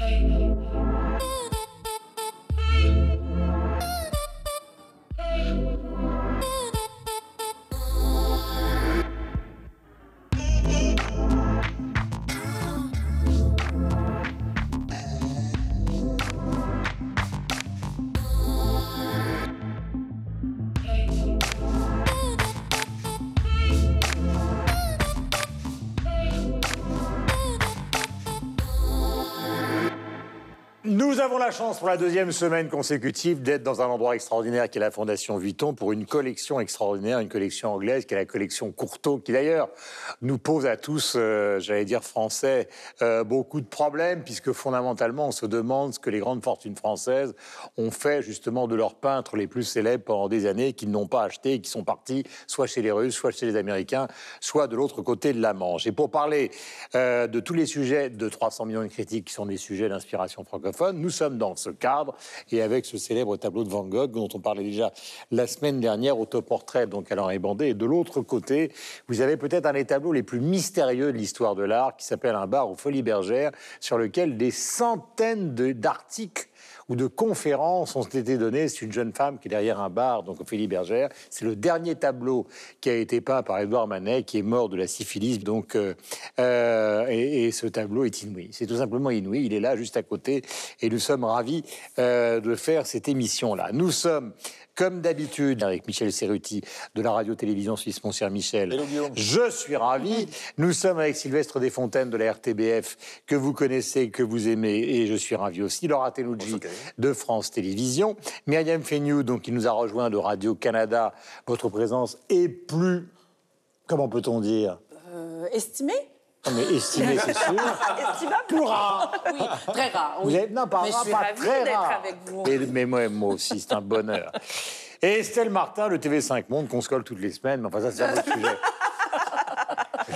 Hey. Nous avons la chance pour la deuxième semaine consécutive d'être dans un endroit extraordinaire qui est la Fondation Vuitton pour une collection extraordinaire, une collection anglaise qui est la collection Courtauld, qui d'ailleurs nous pose à tous, euh, j'allais dire français, euh, beaucoup de problèmes puisque fondamentalement on se demande ce que les grandes fortunes françaises ont fait justement de leurs peintres les plus célèbres pendant des années qu'ils n'ont pas achetés et qui sont partis soit chez les Russes, soit chez les Américains, soit de l'autre côté de la Manche. Et pour parler euh, de tous les sujets de 300 millions de critiques qui sont des sujets d'inspiration francophone, nous sommes dans ce cadre et avec ce célèbre tableau de Van Gogh dont on parlait déjà la semaine dernière, autoportrait donc à l'Henri Bandé. Et de l'autre côté, vous avez peut-être un des tableaux les plus mystérieux de l'histoire de l'art qui s'appelle Un bar aux Folies Bergères sur lequel des centaines d'articles ou de conférences ont été données. C'est une jeune femme qui est derrière un bar, donc Ophélie Bergère. C'est le dernier tableau qui a été peint par Édouard Manet, qui est mort de la syphilis. Donc, euh, euh, et, ce tableau est inouï. C'est tout simplement inouï. Il est là, juste à côté, et nous sommes ravis euh, de faire cette émission-là. Nous sommes comme d'habitude, avec Michel Serruti de la radio-télévision suisse, mon cher Michel. Je suis ravi. Nous sommes avec Sylvestre Desfontaines de la RTBF, que vous connaissez, que vous aimez, et je suis ravi aussi. Laura Tenuji de France Télévisions. Myriam Feignou, donc, qui nous a rejoint de Radio-Canada. Votre présence est plus, comment peut-on dire? Euh, Estimée? Non, mais estimé, c'est sûr. Estimable Plus rare. Oui, très rare. Vous êtes, non, pas mais rare, je suis pas très rare. avec vous. Mais, mais moi, moi aussi, c'est un bonheur. Et Estelle Martin, le TV5 Monde, qu'on se colle toutes les semaines, mais enfin, ça, c'est un autre sujet.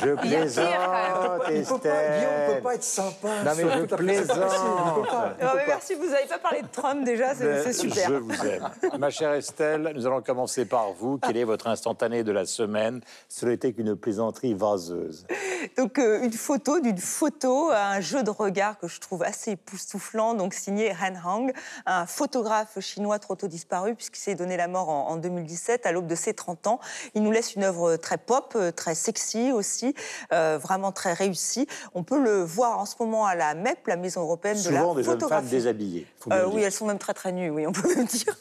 Je plaisante, quand Il peut pas, Guillaume ne Estelle. peut pas être sympa. Non, mais je plaisante. mais merci, vous n'avez pas parlé de Trump déjà, c'est super. Je vous aime. Ma chère Estelle, nous allons commencer par vous. Quel est votre instantané de la semaine? Ce n'était qu'une plaisanterie vaseuse. Donc euh, une photo d'une photo, un jeu de regard que je trouve assez époustouflant, donc signé Han Hang, un photographe chinois trop tôt disparu puisqu'il s'est donné la mort en, en 2017 à l'aube de ses 30 ans. Il nous laisse une œuvre très pop, euh, très sexy aussi, euh, vraiment très réussie. On peut le voir en ce moment à la MEP, la Maison européenne de la Souvent des jeunes femmes photographie. déshabillées. Euh, le oui, elles sont même très très nues, oui, on peut même dire.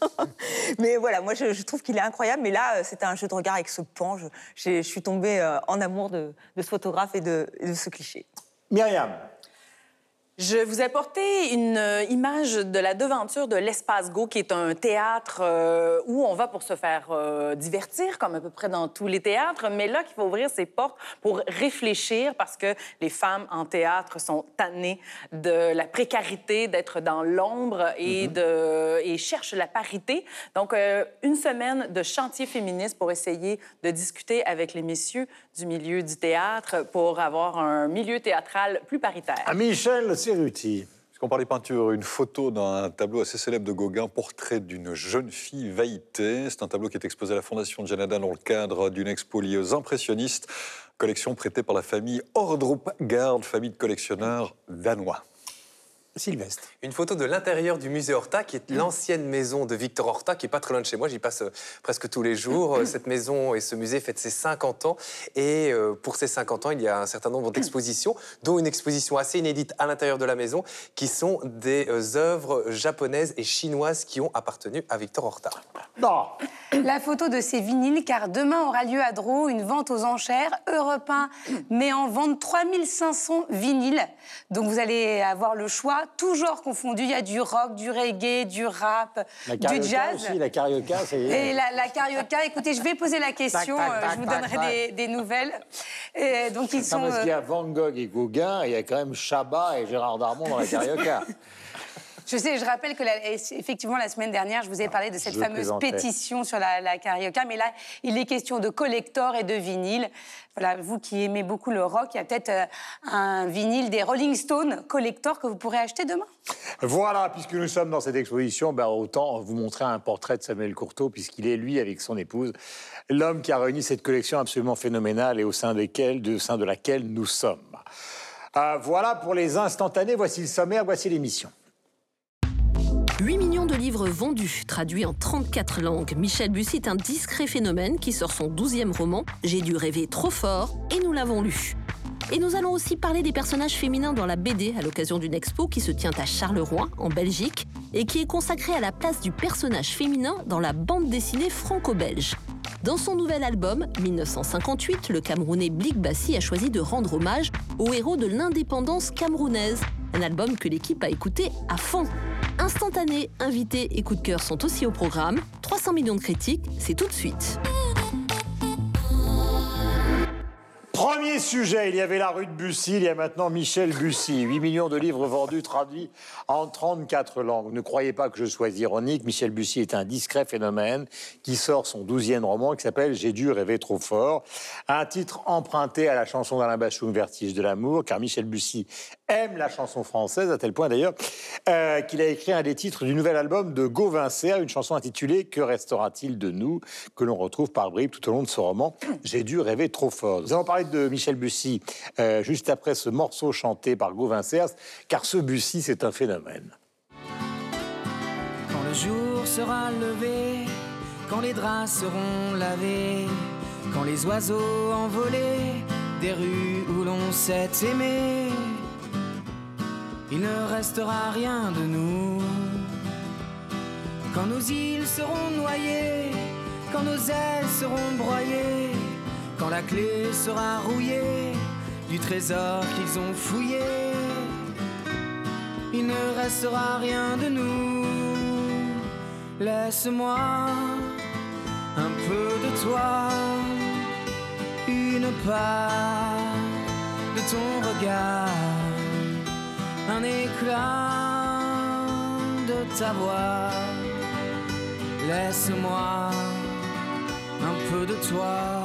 mais voilà, moi je, je trouve qu'il est incroyable. Mais là, euh, c'était un jeu de regard avec ce pan. Je, suis tombée en amour de, de ce photographe et de, et de ce cliché. Myriam, Je vous ai porté une euh, image de la devanture de l'Espace Go, qui est un théâtre euh, où on va pour se faire euh, divertir, comme à peu près dans tous les théâtres, mais là qu'il faut ouvrir ses portes pour réfléchir, parce que les femmes en théâtre sont tannées de la précarité, d'être dans l'ombre et, de, et cherchent la parité. Donc, euh, une semaine de chantier féministe pour essayer de discuter avec les messieurs du milieu du théâtre pour avoir un milieu théâtral plus paritaire. à Michel Serruti. Puisqu'on parlait peinture, une photo d'un tableau assez célèbre de Gauguin, portrait d'une jeune fille Vaïté. C'est un tableau qui est exposé à la Fondation Janada dans le cadre d'une expo liée aux impressionnistes, collection prêtée par la famille Ordrup famille de collectionneurs danois. Sylvestre. Une photo de l'intérieur du musée Horta, qui est l'ancienne maison de Victor Horta, qui est pas très loin de chez moi. J'y passe euh, presque tous les jours. Euh, Cette maison et ce musée fêtent ses 50 ans. Et euh, pour ces 50 ans, il y a un certain nombre d'expositions, dont une exposition assez inédite à l'intérieur de la maison, qui sont des œuvres japonaises et chinoises qui ont appartenu à Victor Horta. Non, La photo de ces vinyles, car demain aura lieu à Dreux une vente aux enchères. Europe 1 met en vente 3500 vinyles. Donc vous allez avoir le choix, toujours confondu. Il y a du rock, du reggae, du rap, du jazz. aussi, la carioca, ça y est. Et la, la carioca, écoutez, je vais poser la question, Tac, tac, euh, tac, je vous donnerai des, des nouvelles. Et donc ils Non, sont... parce qu'il y euh, a Van Gogh et Gauguin, et il y a quand même Chabat et Gérard Darmon dans la carioca. Je sais, je rappelle que la- effectivement la semaine dernière, je vous ai parlé de cette je fameuse pétition sur la, la carioca, mais là, il est question de collector et de vinyle. Voilà, vous qui aimez beaucoup le rock, il y a peut-être euh, un vinyle des Rolling Stones collector que vous pourrez acheter demain. Voilà, puisque nous sommes dans cette exposition, ben autant vous montrer un portrait de Samuel Courteau, puisqu'il est, lui, avec son épouse, l'homme qui a réuni cette collection absolument phénoménale et au sein, desquelles, de, au sein de laquelle nous sommes. Euh, voilà pour les instantanés. Voici le sommaire, voici l'émission. 8 millions de livres vendus, traduits en 34 langues. Michel Bussy est un discret phénomène qui sort son 12e roman, J'ai dû rêver trop fort, et nous l'avons lu. Et nous allons aussi parler des personnages féminins dans la BD à l'occasion d'une expo qui se tient à Charleroi, en Belgique, et qui est consacrée à la place du personnage féminin dans la bande dessinée franco-belge. Dans son nouvel album, 1958, le Camerounais Blik Bassi a choisi de rendre hommage aux héros de l'indépendance camerounaise. Un album que l'équipe a écouté à fond. Instantané, invités et coup de cœur sont aussi au programme. 300 millions de critiques, c'est tout de suite. Premier sujet, il y avait la rue de Bussy, il y a maintenant Michel Bussy. 8 millions de livres vendus, traduits en 34 langues. Ne croyez pas que je sois ironique, Michel Bussy est un discret phénomène qui sort son douzième roman qui s'appelle J'ai dû rêver trop fort. Un titre emprunté à la chanson d'Alain Bachung, Vertige de l'amour, car Michel Bussy aime la chanson française, à tel point d'ailleurs euh, qu'il a écrit un des titres du nouvel album de Gauvincer, une chanson intitulée Que restera-t-il de nous? que l'on retrouve par bribes tout au long de ce roman J'ai dû rêver trop fort. Nous allons parler de Michel Bussy euh, juste après ce morceau chanté par Gauvincer, car ce Bussy, c'est un phénomène. Quand le jour sera levé, quand les draps seront lavés, quand les oiseaux envolés des rues où l'on s'est aimé, il ne restera rien de nous. Quand nos îles seront noyées, quand nos ailes seront broyées, quand la clé sera rouillée du trésor qu'ils ont fouillé, il ne restera rien de nous. Laisse-moi un peu de toi, une part de ton regard, un éclat de ta voix. Laisse-moi un peu de toi.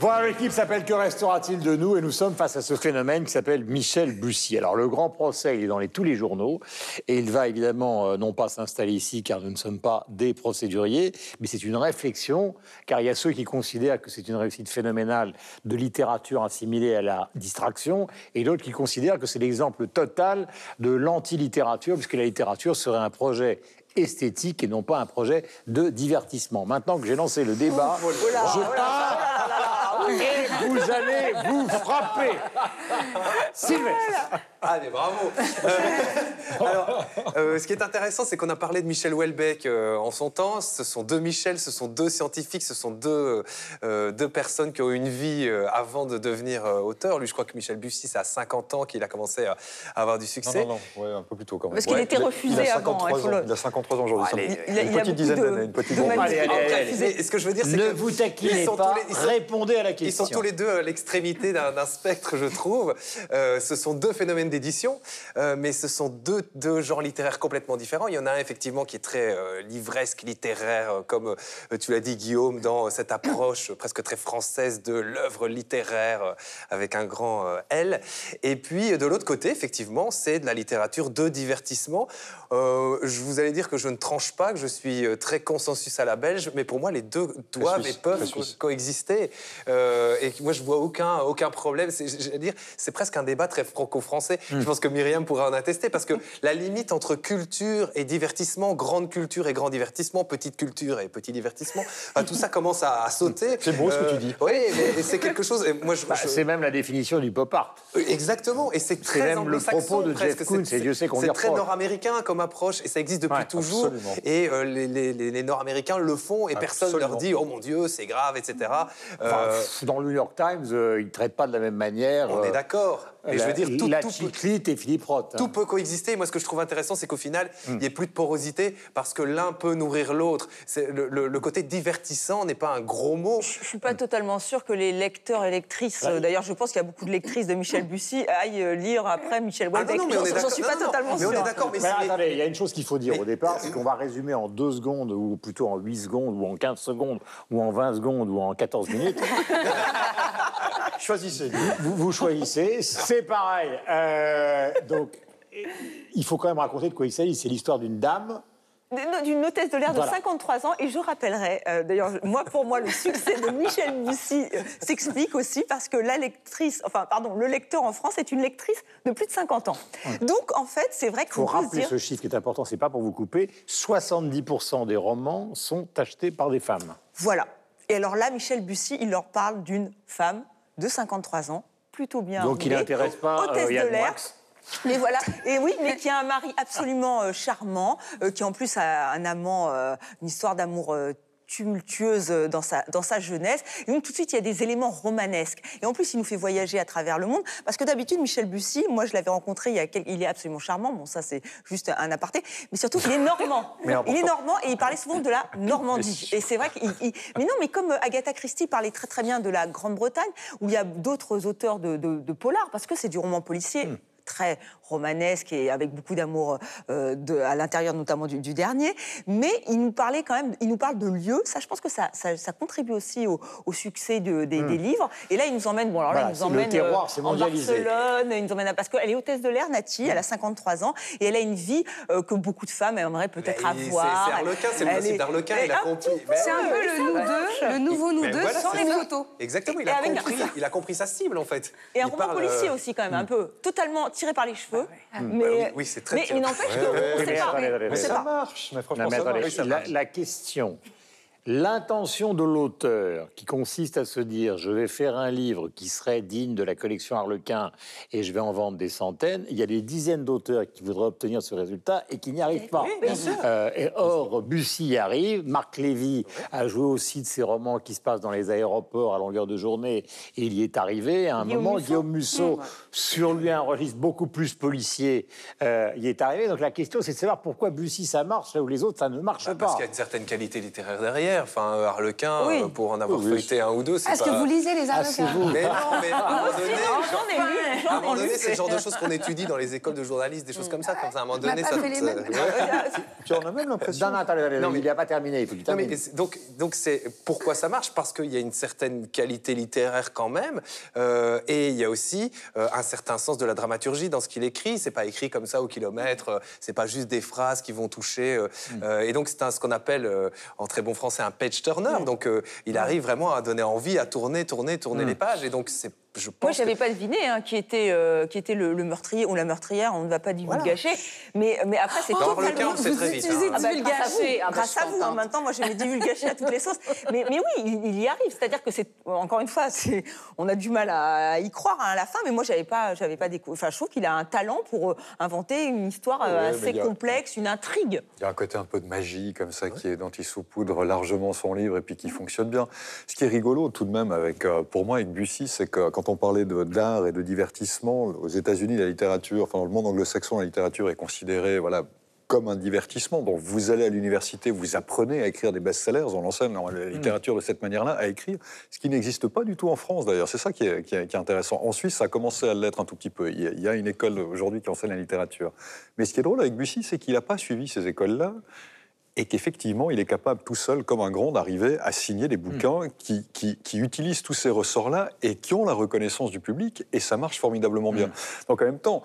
Voilà, l'équipe s'appelle Que restera-t-il de nous? Et nous sommes face à ce phénomène qui s'appelle Michel Bussy. Alors, le grand procès, il est dans les, tous les journaux. Et il va évidemment euh, non pas s'installer ici, car nous ne sommes pas des procéduriers, mais c'est une réflexion, car il y a ceux qui considèrent que c'est une réussite phénoménale de littérature assimilée à la distraction, et d'autres qui considèrent que c'est l'exemple total de l'anti-littérature, puisque la littérature serait un projet esthétique et non pas un projet de divertissement. Maintenant que j'ai lancé le débat, je pars et vous allez vous frapper. Sylvestre. Ah, mais bravo Euh, Alors, euh, ce qui est intéressant, c'est qu'on a parlé de Michel Houellebecq euh, en son temps. Ce sont deux Michel, ce sont deux scientifiques, ce sont deux, euh, deux personnes qui ont eu une vie euh, avant de devenir euh, auteur. Lui, je crois que Michel Bussy, c'est à 50 ans qu'il a commencé à, avoir du succès. Non, non, non, ouais, un peu plus tôt quand même. Parce qu'il Ouais. était Il a- refusé il a avant, 53 il faut ans. le- Il a 53 ans aujourd'hui. Il a- une il a petite dizaine d'années, une petite dizaine d'années. Allez, allez, allez. Mais- et ce que je veux dire, c'est Ne que vous ils taquinez pas, les- répondez à la Ils sont tous les deux à l'extrémité d'un spectre, je trouve. Euh, ce sont deux phénomènes d'édition, euh, mais ce sont deux, deux genres littéraires complètement différents. Il y en a un effectivement qui est très euh, livresque, littéraire, comme euh, tu l'as dit Guillaume, dans cette approche presque très française de l'œuvre littéraire euh, avec un grand euh, L. Et puis de l'autre côté, effectivement, c'est de la littérature de divertissement. Euh, je vous allais dire que je ne tranche pas, que je suis très consensus à la belge, mais pour moi, les deux doivent et peuvent co- coexister. Euh, et moi, je vois aucun, aucun problème. C'est, dire, c'est presque un débat très franco-français. Hmm. Je pense que Myriam pourra en attester, parce que la limite entre culture et divertissement, grande culture et grand divertissement, petite culture et petit divertissement, bah, tout ça commence à, à sauter. C'est beau ce que tu dis. Oui, mais c'est quelque chose. et moi, je, Bah, je- c'est même la définition du pop art. Exactement, et c'est très le propos de. Jeff Koons, C'est- Dieu sait qu'on C'est très nord-américain comme approche, et ça existe depuis Ouais, toujours. absolument. Et euh, les, les- les- les nord-américains le font, et personne leur Absolument. dit oh mon Dieu, c'est grave, etc. Euh, dans le New York Times, euh, ils ne traitent pas de la même manière. on est euh, d'accord. Mais je veux dire, tout, la tout peut- chiclite et Philippe Roth. hein. tout peut coexister. Moi, ce que je trouve intéressant, c'est qu'au final, il n'y ait plus de porosité parce que l'un peut nourrir l'autre. Le, le- le côté divertissant n'est pas un gros mot. Je suis pas totalement sûre que les lecteurs et lectrices, euh, d'ailleurs je pense qu'il y a beaucoup de lectrices de Michel Bussy, aillent euh, lire après Michel Ah non, Houellebecq. non, mais on suis Non, pas non, totalement mais on sûre. est d'accord. Mais, Mais attendez, il y a une chose qu'il faut dire Mais- au départ, c'est qu'on va résumer en deux secondes, ou plutôt en 8 secondes, ou en 15 secondes, ou en 20 secondes, ou en 14 minutes. Choisissez. vous, vous choisissez, c'est pareil. Euh, donc, il faut quand même raconter de quoi il s'agit. C'est l'histoire d'une dame d'une hôtesse de l'air de Voilà. 53 ans. Et je rappellerai, euh, d'ailleurs, moi, pour moi, le succès de Michel Bussy euh, s'explique aussi parce que la lectrice, enfin, pardon, le lecteur en France est une lectrice de plus de 50 ans. Donc, en fait, c'est vrai Il qu'on faut rappeler dire... ce chiffre qui est important, c'est pas pour vous couper. 70% des romans sont achetés par des femmes. Voilà. Et alors là, Michel Bussy, il leur parle d'une femme de 53 ans, plutôt bien Donc il n'intéresse pas euh, Yann de l'air. Mais voilà, et oui, mais qui a un mari absolument euh, charmant, euh, qui en plus a un amant, euh, une histoire d'amour tumultueuse dans sa, dans sa jeunesse. Et donc tout de suite, il y a des éléments romanesques. Et en plus, il nous fait voyager à travers le monde. Parce que d'habitude, Michel Bussy, moi je l'avais rencontré, il, y a quel- il est absolument charmant. Bon, ça c'est juste un aparté. Mais surtout, il est normand. Il est normand et il parlait souvent de la Normandie. Et c'est vrai qu'il... il- Mais non, mais comme euh, Agatha Christie parlait très très bien de la Grande-Bretagne, où il y a d'autres auteurs de, de, de polar, parce que c'est du roman policier. très romanesque et avec beaucoup d'amour euh, à l'intérieur notamment du, du dernier. Mais il nous parlait quand même, il nous parle de lieux. Ça, je pense que ça, ça, ça contribue aussi au, au succès de- des, des livres. Et là, il nous emmène, bon alors là, Voilà, il nous emmène terroir, euh, en. Barcelone, il nous emmène à parce qu'elle est hôtesse de l'air, Nati, elle a 53 ans et elle a une vie euh, que beaucoup de femmes aimeraient peut-être avoir. c'est- Harlequin, c'est le principe il a un compris. C'est un peu le nous deux, le nouveau nous deux, sans les photos. Exactement, il a, compris, il a compris sa cible en fait. Et un roman policier aussi quand même, un peu totalement tiré par les cheveux. Mais, Bah oui, oui, c'est très mais il n'empêche Ouais, que ouais, on Mais sait pas. pas. marche. Mais franchement, Non, mais ça attendez, marche. la, la question, l'intention de l'auteur qui consiste à se dire je vais faire un livre qui serait digne de la collection Harlequin et je vais en vendre des centaines, il y a des dizaines d'auteurs qui voudraient obtenir ce résultat et qui n'y arrivent pas. Euh, et or, Bussy y arrive, Marc Lévy a joué aussi de ces romans qui se passent dans les aéroports à longueur de journée et il y est arrivé. À un Guillaume moment, Musso. Guillaume Musso, sur lui un registre beaucoup plus policier, euh, y est arrivé. Donc la question, c'est de savoir pourquoi Bussy ça marche là où les autres ça ne marche Bah, pas. parce qu'il y a une certaine qualité littéraire derrière. Enfin, euh, Harlequin, Oui. euh, pour en avoir Oui, oui. feuilleté un ou deux, c'est Est-ce pas... que vous lisez les Ah, c'est avocats vous. Mais non, mais à un moment donné, J'en ai lu, à un j'en moment ai donné, lu. c'est le genre de choses qu'on étudie dans les écoles de journalistes, des choses comme ça. Comme ça, à un moment n'a donné, ça. Puis on a même l'impression. Non, attendez, Non, mais- il n'a pas terminé, il faut Non, mais donc, donc c'est pourquoi ça marche? Parce qu'il y a une certaine qualité littéraire quand même, euh, et il y a aussi euh, un certain sens de la dramaturgie dans ce qu'il écrit. C'est pas écrit comme ça au kilomètre. euh, c'est pas juste des phrases qui vont toucher. euh, euh, et donc c'est un- ce qu'on appelle euh, en très bon français un page turner. Donc euh, il arrive vraiment à donner envie, à tourner, tourner, tourner les pages. Et donc c'est, je pense. Moi, je n'avais que- pas deviné hein, qui était, euh, qui était le, le meurtrier ou la meurtrière, on ne va pas divulgacher. Mais, mais après, c'est Dans totalement... Vous très vite. utilisez hein. Ah bah, Divulgacher. grâce à vous, Ah bah, grâce à vous. hein. contente. Maintenant, moi, je mets divulgacher à toutes les sauces. Mais, mais oui, il, il y arrive. C'est-à-dire que c'est encore une fois, c'est, on a du mal à, y croire hein, à la fin. Mais moi, j'avais pas, j'avais pas découvert. Enfin, je trouve qu'il a un talent pour euh, inventer une histoire euh, Ouais, assez a- complexe, une intrigue. Il y a un côté un peu de magie comme ça qui est, dont il saupoudre largement son livre et puis qui fonctionne bien. Ce qui est rigolo tout de même avec, pour moi avec Bussy, c'est que quand on parlait de- d'art et de divertissement, aux États-Unis, la littérature, enfin dans le monde anglo-saxon, la littérature est considérée voilà, comme un divertissement. Donc vous allez à l'université, vous apprenez à écrire des best-sellers, on enseigne la littérature de cette manière-là à écrire, ce qui n'existe pas du tout en France d'ailleurs. C'est ça qui est, qui est- qui est intéressant. En Suisse, ça a commencé à l'être un tout petit peu. Il y a, il y a une école aujourd'hui qui enseigne la littérature. Mais ce qui est drôle avec Bussy, c'est qu'il n'a pas suivi ces écoles-là et qu'effectivement, il est capable tout seul, comme un grand, d'arriver à signer des bouquins qui, qui- qui utilisent tous ces ressorts-là et qui ont la reconnaissance du public, et ça marche formidablement bien. Donc en même temps,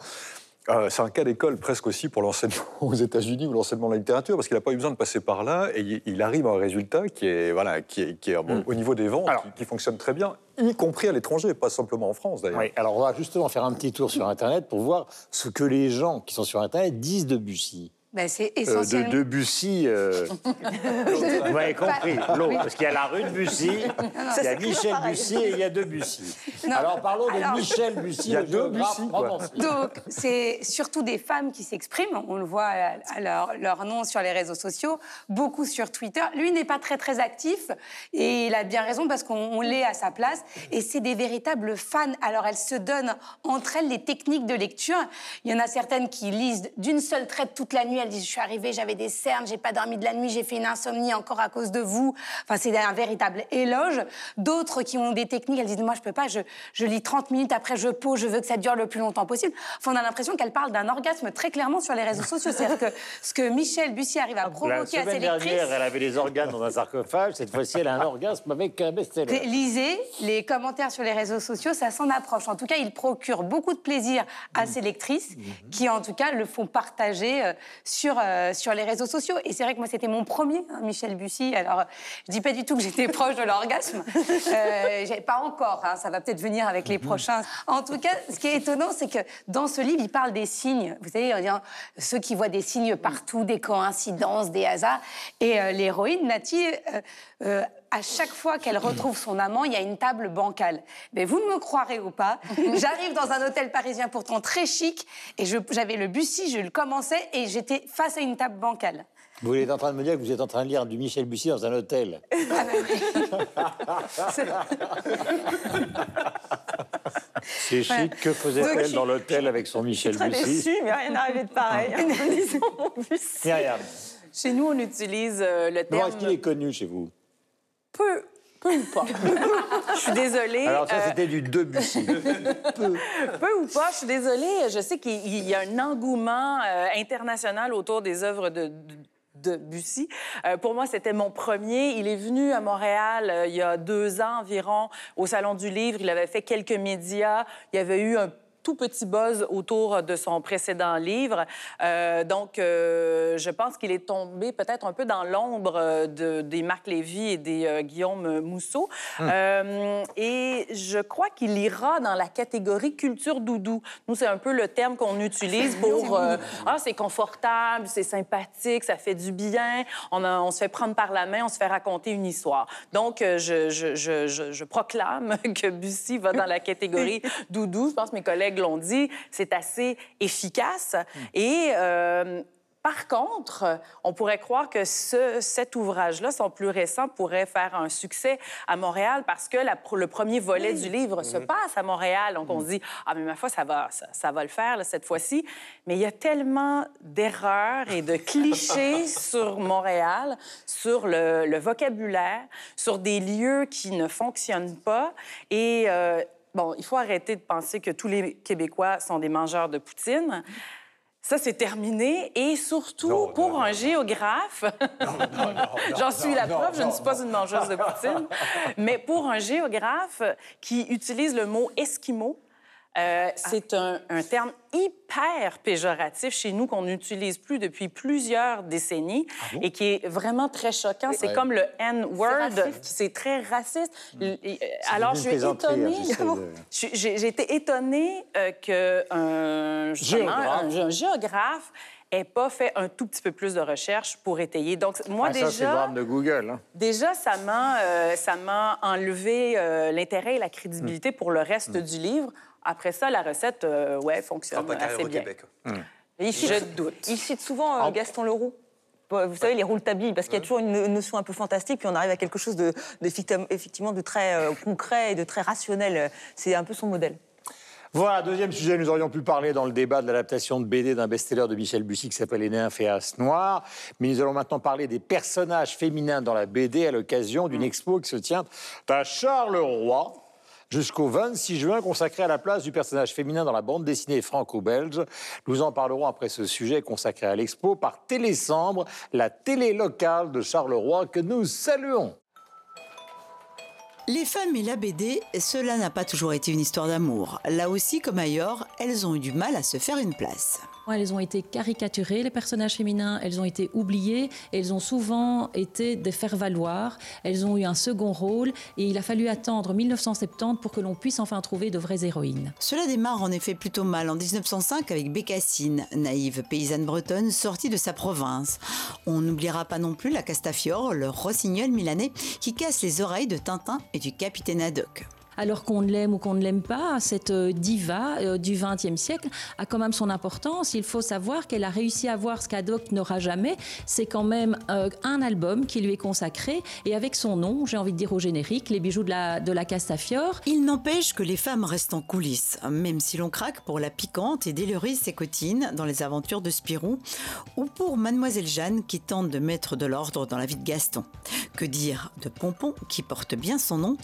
euh, c'est un cas d'école presque aussi pour l'enseignement aux États-Unis ou l'enseignement de la littérature, parce qu'il n'a pas eu besoin de passer par là, et il- arrive à un résultat qui est, voilà, qui est, qui est, bon, au niveau des ventes, Alors- qui, qui fonctionne très bien, y compris à l'étranger, pas simplement en France d'ailleurs. Oui, alors on va justement faire un petit tour sur Internet pour voir ce que les gens qui sont sur Internet disent de Bussy. Ben, c'est Euh, de, essentiellement. de Bussy, euh, vous m'avez compris, l'autre, parce qu'il y a la rue de Bussy, il y a Michel Bussy et il y a deux Bussy. Non, Alors parlons de alors- Michel Bussy, Il y a deux Bussy. Donc, c'est surtout des femmes qui s'expriment. On le voit à, à leur, leur nom sur les réseaux sociaux, beaucoup sur Twitter. Lui n'est pas très, très actif et il a bien raison parce qu'on on l'est à sa place. Et c'est des véritables fans. Alors, elles se donnent entre elles les techniques de lecture. Il y en a certaines qui lisent d'une seule traite toute la nuit. Elles disent Je suis arrivée, j'avais des cernes, j'ai pas dormi de la nuit, j'ai fait une insomnie encore à cause de vous. Enfin, c'est un véritable éloge. D'autres qui ont des techniques, elles disent Moi, je peux pas, je, je lis 30 minutes, après je pose, je veux que ça dure le plus longtemps possible. Enfin, on a l'impression qu'elle parle d'un orgasme très clairement sur les réseaux sociaux. C'est-à-dire que ce que Michel Bussy arrive à La provoquer à ses dernière, elle avait des organes dans un sarcophage. Cette fois-ci, elle a un orgasme avec un best-seller. Lisez les commentaires sur les réseaux sociaux, ça s'en approche. En tout cas, il procure beaucoup de plaisir à ses lectrices, qui en tout cas le font partager euh, sur, euh, sur les réseaux sociaux. Et c'est vrai que moi, c'était mon premier, hein, Michel Bussy. Alors, je dis pas du tout que j'étais proche de l'orgasme. Euh, pas encore, hein, ça va peut-être venir avec les prochains. En tout cas, ce qui est étonnant, c'est que dans ce livre, il parle des signes. Vous savez, disant, ceux qui voient des signes partout, des coïncidences, des hasards. Et euh, l'héroïne, Nati, euh, à chaque fois qu'elle retrouve son amant, il y a une table bancale. Mais vous ne me croirez ou pas, j'arrive dans un hôtel parisien pourtant très chic, et je- j'avais le Bussy, je le commençais, et j'étais face à une table bancale. Vous êtes en train de me dire que vous êtes en train de lire du Michel Bussy dans un hôtel. C'est chic. Que faisait-elle dans l'hôtel avec son Michel Très Bussy déçue, mais rien n'arrivait de pareil. Lisant mon Bussy. Chez nous, on utilise euh, le comment terme est-ce qu'il est connu chez vous? Peu, peu ou pas. je suis désolée. Alors ça, euh, c'était du Debussy. Peu ou pas, je suis désolée. Je sais qu'il y a un engouement euh, international autour des œuvres de, de- de Bussy. Euh, pour moi, c'était mon premier. Il est venu à Montréal euh, il y a deux ans environ au Salon du Livre. Il avait fait quelques médias. Il y avait eu un tout petit buzz autour de son précédent livre. Euh, donc, euh, je pense qu'il est tombé peut-être un peu dans l'ombre euh, de- des Marc Lévy et des euh, Guillaume Mousseau. Euh, et je crois qu'il ira dans la catégorie culture doudou. Nous, c'est un peu le terme qu'on utilise pour... euh, ah, c'est confortable, c'est sympathique, ça fait du bien, on, a- on se fait prendre par la main, on se fait raconter une histoire. Donc, je, je- je- je- je proclame que Bussy va dans la catégorie doudou. Je pense que mes collègues l'ont dit, c'est assez efficace. Et... euh, par contre, on pourrait croire que ce- cet ouvrage-là, son plus récent, pourrait faire un succès à Montréal parce que la- le premier volet du livre se passe à Montréal. Donc, on se dit, ah, mais ma foi, ça va, ça, ça va le faire là, cette fois-ci. Mais il y a tellement d'erreurs et de clichés sur Montréal, sur le, le vocabulaire, sur des lieux qui ne fonctionnent pas. Et euh, bon, il faut arrêter de penser que tous les Québécois sont des mangeurs de poutine. Ça, c'est terminé. Et surtout, Non, pour non, un géographe, j'en suis la preuve, je ne suis pas une mangeuse de poutine, mais pour un géographe qui utilise le mot esquimau, euh, c'est un, un terme hyper péjoratif chez nous qu'on n'utilise plus depuis plusieurs décennies et qui est vraiment très choquant. C'est comme le N-word, c'est très raciste. Et, euh, Alors, je suis hein, étonnée. suis- J'ai été étonnée euh, qu'un Géographe. un géographe ait pas fait un tout petit peu plus de recherche pour étayer. Donc, moi, Ah, ça, c'est le déjà, de Google. hein. déjà, ça m'a euh, ça m'a enlevé euh, l'intérêt et la crédibilité pour le reste du livre. Après ça, la recette, euh, ouais, fonctionne pas assez au bien. Québec. Et il cite- Je doute. Il cite souvent euh, Gaston Leroux. Vous savez, les rouletablis, parce qu'il y a toujours une notion un peu fantastique, puis on arrive à quelque chose de, effectivement de très euh, concret et de très rationnel. C'est un peu son modèle. Voilà, deuxième sujet, nous aurions pu parler dans le débat de l'adaptation de BD d'un best-seller de Michel Bussy qui s'appelle Les Nymphes et As Noir. Mais nous allons maintenant parler des personnages féminins dans la BD à l'occasion d'une expo qui se tient à Charleroi jusqu'au 26 juin, consacrée à la place du personnage féminin dans la bande dessinée franco-belge. Nous en parlerons après ce sujet consacré à l'expo par Télésambre, la télé locale de Charleroi que nous saluons. Les femmes et la BD, cela n'a pas toujours été une histoire d'amour. Là aussi, comme ailleurs, elles ont eu du mal à se faire une place. Elles ont été caricaturées, les personnages féminins, elles ont été oubliées, elles ont souvent été des faire-valoir, elles ont eu un second rôle, et il a fallu attendre 1970 pour que l'on puisse enfin trouver de vraies héroïnes. Cela démarre en effet plutôt mal en 1905 avec Bécassine, naïve paysanne bretonne sortie de sa province. On n'oubliera pas non plus la Castafiore, le rossignol milanais qui casse les oreilles de Tintin et du capitaine Haddock. Alors qu'on l'aime ou qu'on ne l'aime pas, cette euh, diva euh, du XXe siècle a quand même son importance. Il faut savoir qu'elle a réussi à avoir ce qu'Haddock n'aura jamais. C'est quand même euh, un album qui lui est consacré et avec son nom, j'ai envie de dire au générique, les bijoux de la, de la Castafiore. Il n'empêche que les femmes restent en coulisses, même si l'on craque pour la piquante et Délorise et Cotine dans les aventures de Spirou, ou pour Mademoiselle Jeanne qui tente de mettre de l'ordre dans la vie de Gaston. Que dire de Pompon qui porte bien son nom?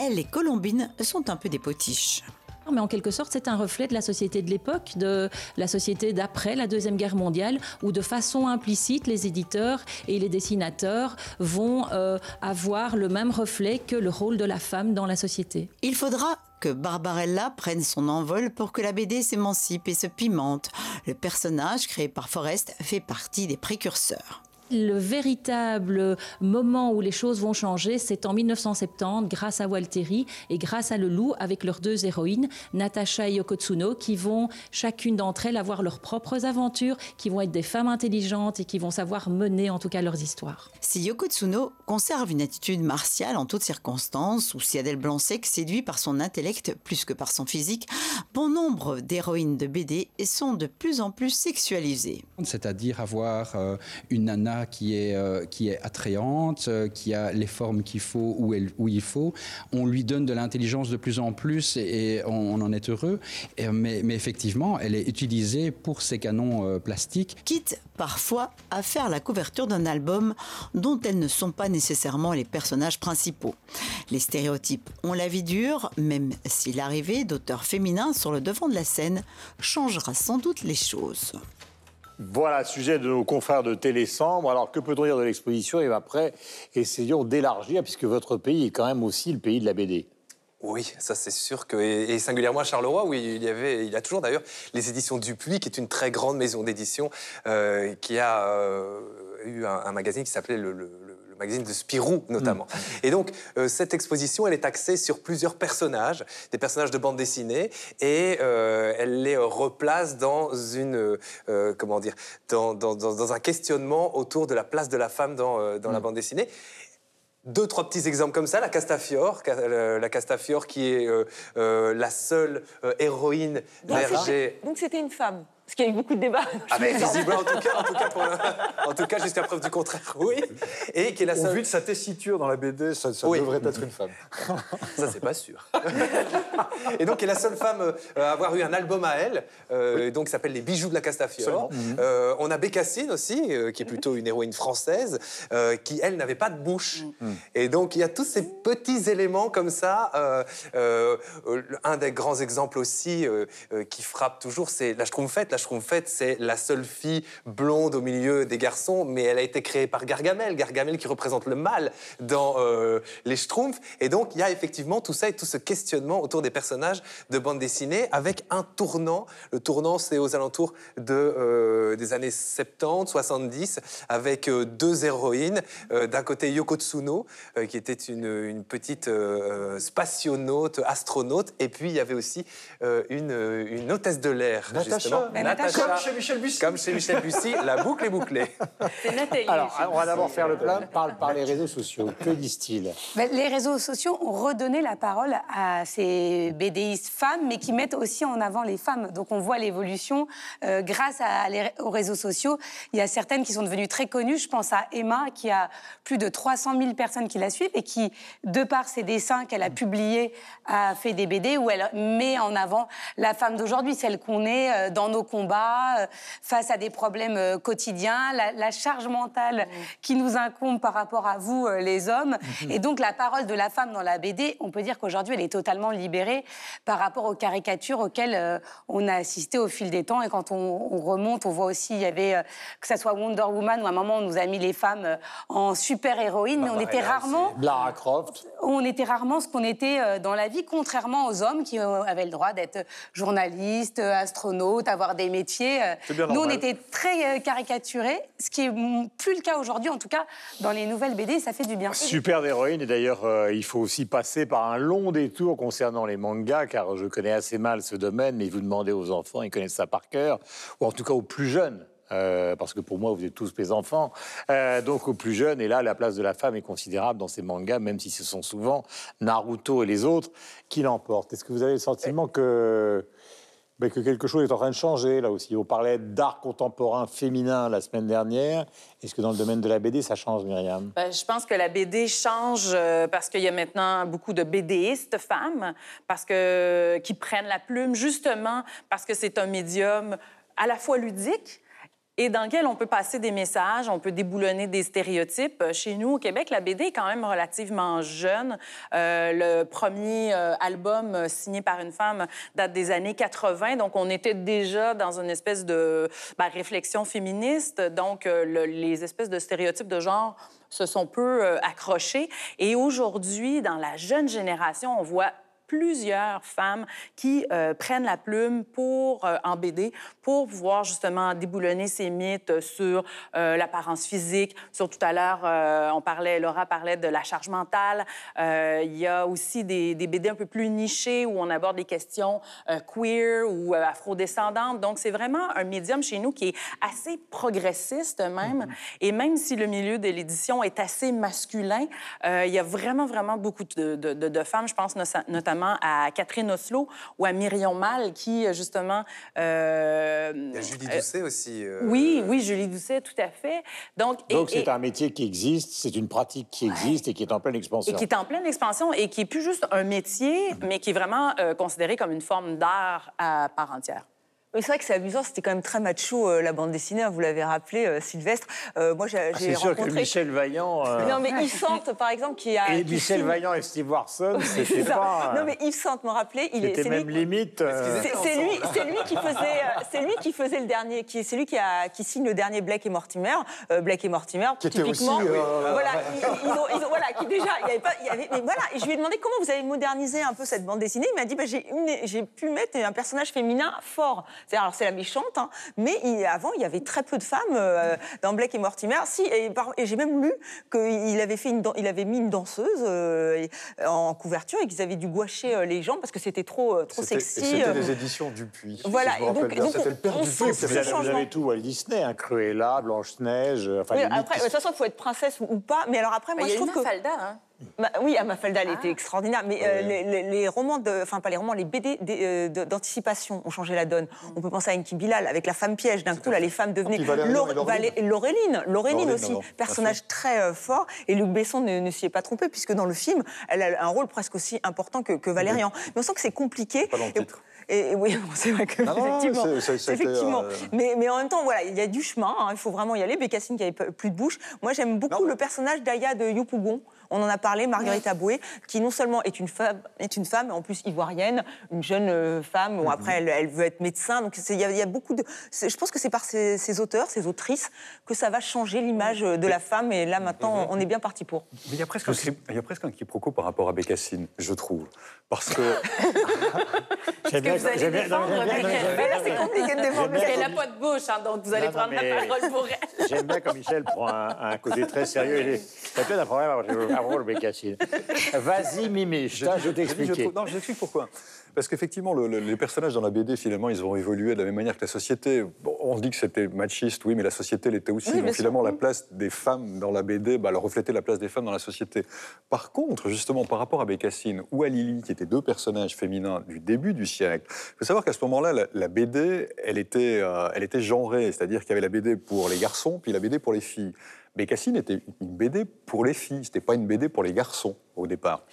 Elle et Colombine sont un peu des potiches. Mais en quelque sorte, c'est un reflet de la société de l'époque, de la société d'après la Deuxième Guerre mondiale, où de façon implicite, les éditeurs et les dessinateurs vont euh, avoir le même reflet que le rôle de la femme dans la société. Il faudra que Barbarella prenne son envol pour que la BD s'émancipe et se pimente. Le personnage créé par Forrest fait partie des précurseurs. Le véritable moment où les choses vont changer, c'est en 1970, grâce à Walteri et grâce à Le Loup, avec leurs deux héroïnes, Natasha et Yoko Tsuno, qui vont chacune d'entre elles avoir leurs propres aventures, qui vont être des femmes intelligentes et qui vont savoir mener en tout cas leurs histoires. Si Yoko Tsuno conserve une attitude martiale en toutes circonstances, ou si Adèle Blanc-Sec séduit par son intellect plus que par son physique, bon nombre d'héroïnes de BD sont de plus en plus sexualisées. C'est-à-dire avoir euh, une nana qui est, euh, qui est attrayante, euh, qui a les formes qu'il faut où, il faut. On lui donne de l'intelligence de plus en plus et, on, en est heureux. mais, mais, effectivement, elle est utilisée pour ses canons euh, plastiques. Quitte parfois à faire la couverture d'un album dont elles ne sont pas nécessairement les personnages principaux. Les stéréotypes ont la vie dure, même si l'arrivée d'auteurs féminins sur le devant de la scène changera sans doute les choses. Voilà, sujet de nos confrères de Télésambre. Alors, que peut-on dire de l'exposition Et après, essayons d'élargir, puisque votre pays est quand même aussi le pays de la BD. Oui, ça c'est sûr que et, singulièrement à Charleroi où il y avait, il y a toujours d'ailleurs les éditions Dupuis, qui est une très grande maison d'édition euh, qui a euh, eu un, magazine qui s'appelait le magazine de Spirou notamment. Mm. Et donc, euh, cette exposition, elle est axée sur plusieurs personnages, des personnages de bande dessinée, et euh, elle les replace dans une, euh, comment dire, dans, dans, dans, un questionnement autour de la place de la femme dans, dans la mm. bande dessinée deux, trois petits exemples comme ça. La Castafiore, la Castafiore qui est la seule héroïne Donc c'était une femme parce qu'il y a eu beaucoup de débats. Ah, mais visiblement, en tout cas, en tout cas, en tout cas jusqu'à preuve du contraire, oui. Et qui est la seule... Au vu de sa tessiture dans la BD, ça, devrait être une femme. Ça, c'est pas sûr. et donc, elle est la seule femme euh, à avoir eu un album à elle, euh, donc qui s'appelle Les bijoux de la Castafiore. Euh, on a Bécassine aussi, qui est plutôt une héroïne française, qui, elle, n'avait pas de bouche. Mm. Et donc, il y a tous ces petits éléments comme ça. un des grands exemples aussi qui frappe toujours, c'est la Schtroumpfette, fait, c'est la seule fille blonde au milieu des garçons, mais elle a été créée par Gargamel, Gargamel qui représente le mal dans euh, les Schtroumpfs. Et donc, il y a effectivement tout ça et tout ce questionnement autour des personnages de bande dessinée avec un tournant. Le tournant, c'est aux alentours de, euh, des années 70, 70, avec euh, deux héroïnes. D'un côté, Yoko Tsuno, qui était une, une petite spationaute, astronaute, et puis il y avait aussi une, une hôtesse de l'air, justement. Comme chez Michel Bussy. Comme chez Michel Bussy, la boucle est bouclée. Alors, on va d'abord faire le plein par, par les réseaux sociaux. Que disent-ils? Ben, Les réseaux sociaux ont redonné la parole à ces BDistes femmes, mais qui mettent aussi en avant les femmes. Donc on voit l'évolution euh, grâce à aux réseaux sociaux. Il y a certaines qui sont devenues très connues. Je pense à Emma, qui a plus de 300 000 personnes qui la suivent et qui, de par ses dessins qu'elle a publiés, a fait des BD où elle met en avant la femme d'aujourd'hui, celle qu'on est euh, dans nos combats euh, face à des problèmes euh, quotidiens, la, charge mentale mmh. qui nous incombe par rapport à vous, euh, les hommes. Mmh. Et donc la parole de la femme dans la BD, on peut dire qu'aujourd'hui, elle est totalement libérée par rapport aux caricatures auxquelles on a assisté au fil des temps. Et quand on, remonte, on voit aussi, il y avait, que ce soit Wonder Woman, où à un moment, on nous a mis les femmes en super-héroïnes, mais on était rarement... Lara Croft. On était rarement ce qu'on était dans la vie, contrairement aux hommes qui avaient le droit d'être journalistes, astronautes, avoir des métiers. Euh, nous, on était très euh, caricaturés, ce qui est plus le cas aujourd'hui, en tout cas dans les nouvelles BD, ça fait du bien. Super d'héroïne, et d'ailleurs, euh, il faut aussi passer par un long détour concernant les mangas, car je connais assez mal ce domaine, mais vous demandez aux enfants, ils connaissent ça par cœur, ou en tout cas aux plus jeunes. parce que pour moi, vous êtes tous mes enfants. donc aux plus jeunes, et là, la place de la femme est considérable dans ces mangas, même si ce sont souvent Naruto et les autres qui l'emportent. Est-ce que vous avez le sentiment que que quelque chose est en train de changer là aussi. On parlait d'art contemporain féminin la semaine dernière. Est-ce que dans le domaine de la BD, ça change, Myriam? Ben, Je pense que la BD change euh, parce qu'il y a maintenant beaucoup de BDistes femmes parce que, qui prennent la plume justement parce que c'est un médium à la fois ludique, et dans lequel on peut passer des messages, on peut déboulonner des stéréotypes. Chez nous, au Québec, la BD est quand même relativement jeune. Euh, le premier euh, album euh, signé par une femme date des années 80, donc on était déjà dans une espèce de ben, réflexion féministe. Donc, les espèces de stéréotypes de genre se sont peu accrochés. Et aujourd'hui, dans la jeune génération, on voit plusieurs femmes qui euh, prennent la plume pour, euh, en BD pour pouvoir justement déboulonner ces mythes sur euh, l'apparence physique. Sur tout à l'heure, euh, on parlait, Laura parlait de la charge mentale. Il y a aussi des, des BD un peu plus nichés où on aborde des questions queer ou afrodescendantes. Donc, c'est vraiment un médium chez nous qui est assez progressiste même. Et même si le milieu de l'édition est assez masculin, il y a vraiment, vraiment beaucoup de, de- de- de femmes. Je pense no- notamment à Catherine Oslo ou à Myrion Mal qui, euh, justement... euh, Il y a Julie euh, Doucet aussi. euh, oui, oui, Julie Doucet, tout à fait. Donc, et- c'est un métier qui existe, c'est une pratique qui existe et qui est en pleine expansion. et qui est en pleine expansion et qui est plus juste un métier, mais qui est vraiment euh, considéré comme une forme d'art à part entière. Oui, c'est vrai que c'est amusant, c'était quand même très macho euh, la bande dessinée, hein, vous l'avez rappelé, euh, Sylvestre. Euh, moi, j'ai Ah, j'ai c'est sûr que rencontré. Michel Vaillant. euh, Non, mais Yves Sante, par exemple, qui a. Et qui Michel signe- Vaillant et Steve Warson, C'est c'était ça. pas. Non, mais Yves Sante me rappelait, il est. C'était c'est même lui- limite. euh, C'est lui, c'est lui qui faisait, euh, c'est lui qui faisait le dernier, qui c'est lui qui a, qui signe le dernier Blake et Mortimer, euh, Blake et Mortimer, Qui était typiquement. aussi, euh, voilà, ils, ils ont, ils ont- voilà, qui déjà, il y avait pas, il y avait, mais voilà, et je lui ai demandé comment vous avez modernisé un peu cette bande dessinée. Il m'a dit, bah, j'ai pu mettre un personnage féminin fort. C'est alors c'est la méchante, hein, mais il- avant il y avait très peu de femmes euh, dans Blake et Mortimer. Si, et, j'ai même lu qu'il avait fait une, il avait mis une danseuse euh, en couverture et qu'ils avaient dû gouacher euh, les gens parce que c'était trop, euh, trop sexy. C'était euh. les éditions Dupuis. Voilà, si je me et donc- bien. donc C'était le père on Dupuis avait Vous avez, tout Walt Disney, hein, Cruella, Blanche-Neige, enfin Oui, après, de toute façon, il faut être princesse ou, ou pas. Mais alors après, moi, il y je a trouve une que. Mafalda, hein? Ma- oui, elle était extraordinaire. Mais euh, les, les- les romans, de, enfin pas les romans, les BD euh, d'anticipation ont changé la donne. On peut penser à Enki Bilal avec la femme piège. D'un coup, là, les femmes devenaient. Laureline. Laureline, aussi, personnage très euh, fort. Et Luc Besson ne, ne s'y est pas trompé puisque dans le film, elle a un rôle presque aussi important que, que Valérian. Mais on sent que c'est compliqué. Pas dans le titre. Et, et oui, bon, c'est vrai que Non, effectivement, euh, Mais, mais en même temps, voilà, il y a du chemin. hein, il faut vraiment y aller. Bécassine qui avait plus de bouche. Moi, j'aime beaucoup Non, mais- le personnage d'Aya de Yopougon. On en a parlé, Marguerite Aboué, qui non seulement est une femme, est une femme, mais en plus ivoirienne, une jeune euh, femme. Bon, après, elle, elle veut être médecin. Donc, c'est- il y, a- il y a beaucoup de. Je pense que c'est par ces, ces auteurs, ces autrices, que ça va changer l'image de la femme. Et là, maintenant, on est bien parti pour. Mais il y, a presque il y a presque un quiproquo par rapport à Bécassine, je trouve. Parce que J'aime bien- vous allez j'aime bien- c'est compliqué de défendre Elle n'a comme- pas de bouche, hein, donc vous allez Non, non, prendre mais- la parole pour elle. J'aime bien comme Michel prend un, un côté très sérieux. Il est- T'as peut-être un problème Bécassine. Vas-y, Mimi, je, trouve- Non, je t'explique pourquoi. Parce qu'effectivement, le- le- les personnages dans la BD, finalement, ils ont évolué de la même manière que la société. Bon, on dit que c'était machiste, oui, mais la société l'était aussi. Oui, Donc finalement, la place des femmes dans la BD, bah, elle reflétait la place des femmes dans la société. Par contre, justement, par rapport à Bécassine ou à Lily, qui étaient deux personnages féminins du début du siècle, il faut savoir qu'à ce moment-là, la, la BD, elle était, euh, elle était genrée, c'est-à-dire qu'il y avait la BD pour les garçons, puis la BD pour les filles. Bécassine était une BD pour les filles, c'était pas une BD pour les garçons au départ.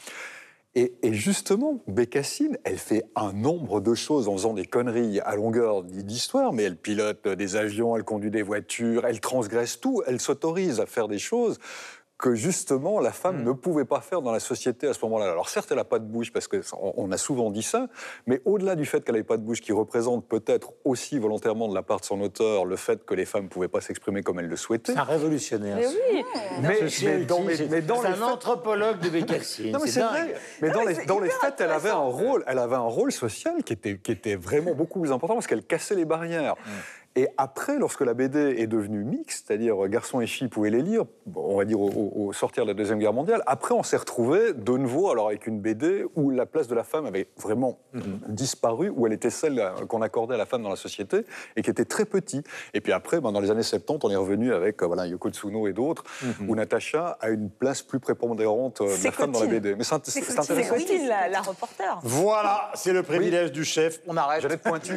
Et, et justement, Bécassine, elle fait un nombre de choses en faisant des conneries à longueur d'histoire, mais elle pilote des avions, elle conduit des voitures, elle transgresse tout, elle s'autorise à faire des choses que justement la femme ne pouvait pas faire dans la société à ce moment-là. Alors certes, elle n'a pas de bouche, parce qu'on on a souvent dit ça, mais au-delà du fait qu'elle n'avait pas de bouche, qui représente peut-être aussi volontairement de la part de son auteur le fait que les femmes ne pouvaient pas s'exprimer comme elles le souhaitaient. C'est un révolutionnaire. Mais oui. Mais, dans, mais- c'est- mais dans c'est les un faits- anthropologue de Bécassine. non, mais c'est vrai. Mais dans les, dans les faits, elle avait un rôle, elle avait un rôle social qui était, qui était vraiment beaucoup plus important parce qu'elle cassait les barrières. Et après, lorsque la BD est devenue mixte, c'est-à-dire garçons et filles pouvaient les lire, bon, on va dire au, au- au sortir de la Deuxième Guerre mondiale, après on s'est retrouvé de nouveau alors avec une BD où la place de la femme avait vraiment disparu, où elle était celle euh, qu'on accordait à la femme dans la société et qui était très petit. Et puis après, ben, dans les années 70, on est revenu avec euh, voilà, Yoko Tsuno et d'autres, où Natacha a une place plus prépondérante euh, de C'est la femme dans la. BD. Mais c'est c'est C'est intéressant. Cotine, la, la reporter. Voilà, c'est le privilège du chef. On arrête. J'allais être pointu.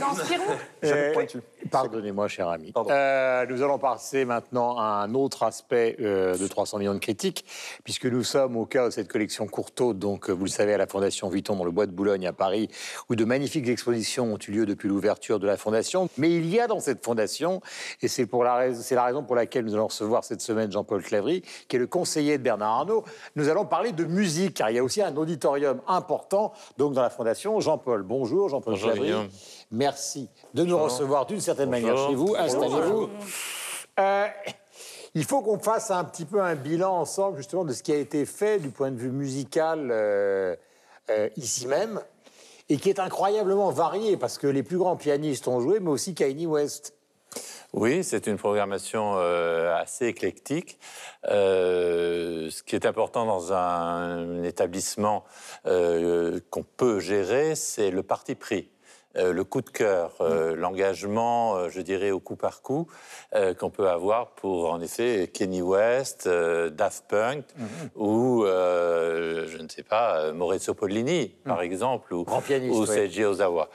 J'allais être pointu. Pardonnez-moi, cher ami. Pardon. Euh, nous allons passer maintenant à un autre aspect euh, de 300 millions de critiques, puisque nous sommes au cœur de cette collection Courtauld, donc euh, vous le savez, à la Fondation Vuitton dans le Bois de Boulogne à Paris, où de magnifiques expositions ont eu lieu depuis l'ouverture de la Fondation. Mais il y a dans cette Fondation, et c'est la raison, c'est la raison pour laquelle nous allons recevoir cette semaine Jean-Paul Clavry, qui est le conseiller de Bernard Arnault, nous allons parler de musique, car il y a aussi un auditorium important donc dans la Fondation. Jean-Paul, bonjour, Jean-Paul Bonjour, Clavry. Guillaume. Merci de nous recevoir d'une certaine manière chez vous. Installez-vous. Euh, il faut qu'on fasse un petit peu un bilan ensemble, justement, de ce qui a été fait du point de vue musical euh, euh, ici même, et qui est incroyablement varié, parce que les plus grands pianistes ont joué, mais aussi Kanye West. Oui, c'est une programmation euh, assez éclectique. Euh, ce qui est important dans un établissement euh, qu'on peut gérer, c'est le parti pris. Euh, le coup de cœur, euh, l'engagement, euh, je dirais, au coup par coup, qu'on peut avoir pour, en effet, Kenny West, Daft Punk, ou, euh, je ne sais pas, Maurizio Pollini, par exemple, ou, ou oui. Seiji Ozawa.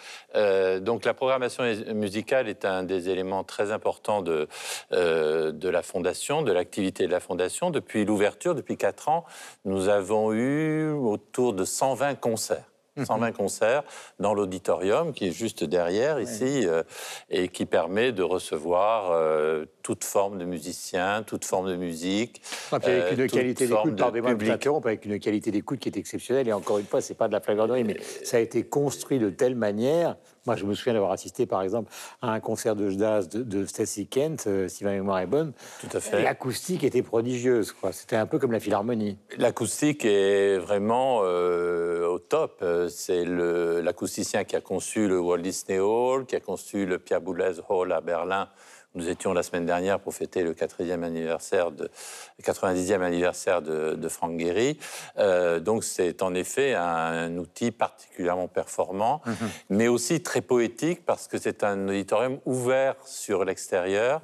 Donc la programmation musicale est un des éléments très importants de, de la Fondation, de l'activité de la Fondation. Depuis l'ouverture, depuis quatre ans, nous avons eu autour de 120 concerts. 120 concerts dans l'auditorium qui est juste derrière ici euh, et qui permet de recevoir euh, toute forme de musiciens, toute forme de musique. Une qualité d'écoute, pardonnez-moi de avec une qualité d'écoute qui est exceptionnelle. Et encore une fois, c'est pas de la flagornerie, mais ça a été construit de telle manière. Moi, je me souviens d'avoir assisté, par exemple, à un concert de jazz de, de Stacy Kent, euh, si ma mémoire est bonne. Tout à fait. L'acoustique était prodigieuse, quoi. C'était un peu comme la philharmonie. L'acoustique est vraiment euh, au top. C'est l'acousticien qui a conçu le Walt Disney Hall, qui a conçu le Pierre Boulez Hall à Berlin. Nous étions la semaine dernière pour fêter le 4e anniversaire de, le 90e anniversaire de, de Franck Gehry. Euh, donc c'est en effet un, outil particulièrement performant, mais aussi très poétique parce que c'est un auditorium ouvert sur l'extérieur,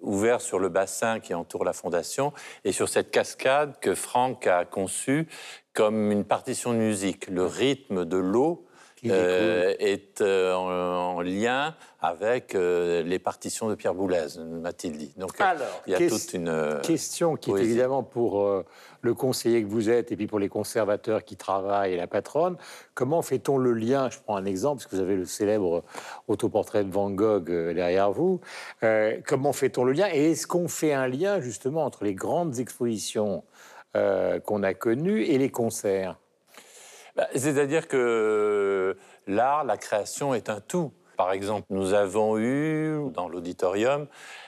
ouvert sur le bassin qui entoure la fondation et sur cette cascade que Franck a conçue comme une partition de musique. Le rythme de l'eau euh, est euh, en, en lien avec euh, les partitions de Pierre Boulez, m'a-t-il dit. Donc Alors, il y a toute une Question qui est évidemment pour le conseiller que vous êtes et puis pour les conservateurs qui travaillent et la patronne. Comment fait-on le lien? Je prends un exemple, parce que vous avez le célèbre autoportrait de Van Gogh derrière vous. Comment fait-on le lien? Et est-ce qu'on fait un lien justement entre les grandes expositions qu'on a connues et les concerts? Bah, C'est-à-dire que l'art, la création est un tout. Par exemple, nous avons eu dans l'auditorium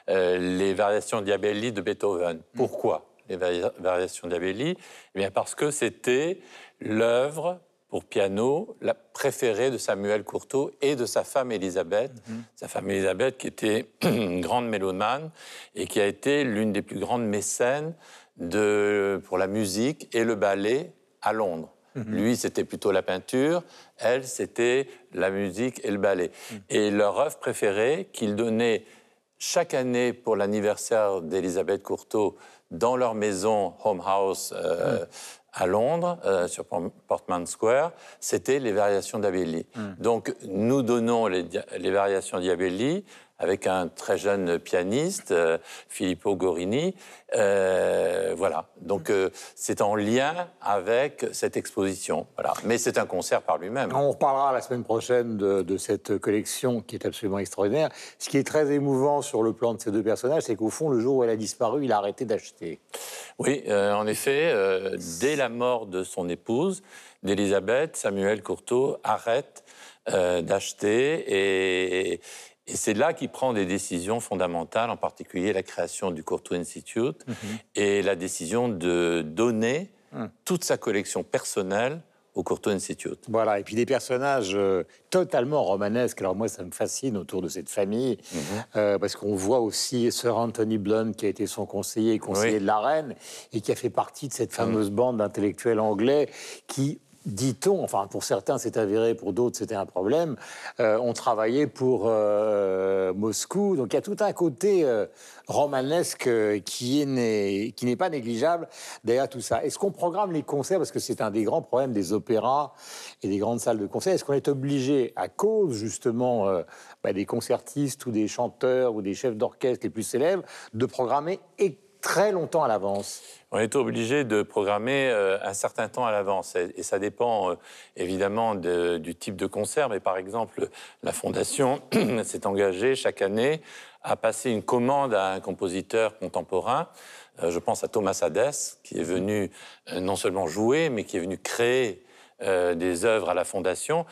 euh, les variations Diabelli de Beethoven. Pourquoi les vari- variations Diabelli? Eh bien parce que c'était l'œuvre pour piano la préférée de Samuel Courtauld et de sa femme Elisabeth. Sa femme Elisabeth qui était une grande mélomane et qui a été l'une des plus grandes mécènes de, pour la musique et le ballet à Londres. Lui, c'était plutôt la peinture, elle, c'était la musique et le ballet. Et leur œuvre préférée, qu'ils donnaient chaque année pour l'anniversaire d'Elisabeth Courtauld dans leur maison Home House euh, à Londres, euh, sur Port- Portman Square, c'était les variations d'Abelli. Donc, nous donnons les, les variations d'Abelli avec un très jeune pianiste, euh, Filippo Gorini. Euh, voilà. Donc, euh, c'est en lien avec cette exposition. Voilà. Mais c'est un concert par lui-même. On reparlera la semaine prochaine de, de cette collection qui est absolument extraordinaire. Ce qui est très émouvant sur le plan de ces deux personnages, c'est qu'au fond, le jour où elle a disparu, il a arrêté d'acheter. Oui, euh, en effet, dès la mort de son épouse, d'Élisabeth, Samuel Courtauld arrête d'acheter et, et c'est là qu'il prend des décisions fondamentales, en particulier la création du Courtauld Institute et la décision de donner toute sa collection personnelle au Courtauld Institute. Voilà, et puis des personnages euh, totalement romanesques. Alors moi, ça me fascine autour de cette famille, euh, parce qu'on voit aussi Sir Anthony Blunt, qui a été son conseiller et conseiller Oui. de la reine, et qui a fait partie de cette fameuse bande d'intellectuels anglais qui dit-on, enfin pour certains c'est avéré, pour d'autres c'était un problème, euh, ont travaillé pour euh, Moscou. Donc il y a tout un côté euh, romanesque euh, qui est né- qui n'est pas négligeable derrière tout ça. Est-ce qu'on programme les concerts? Parce que c'est un des grands problèmes des opéras et des grandes salles de concert Est-ce qu'on est obligé à cause justement euh, bah, des concertistes ou des chanteurs ou des chefs d'orchestre les plus célèbres de programmer très longtemps à l'avance On est obligé de programmer euh, un certain temps à l'avance et, ça dépend euh, évidemment de- du type de concert. Mais par exemple, la Fondation s'est engagée chaque année à passer une commande à un compositeur contemporain. Euh, je pense à Thomas Hadès, qui est venu non seulement jouer, mais qui est venu créer des œuvres à la Fondation.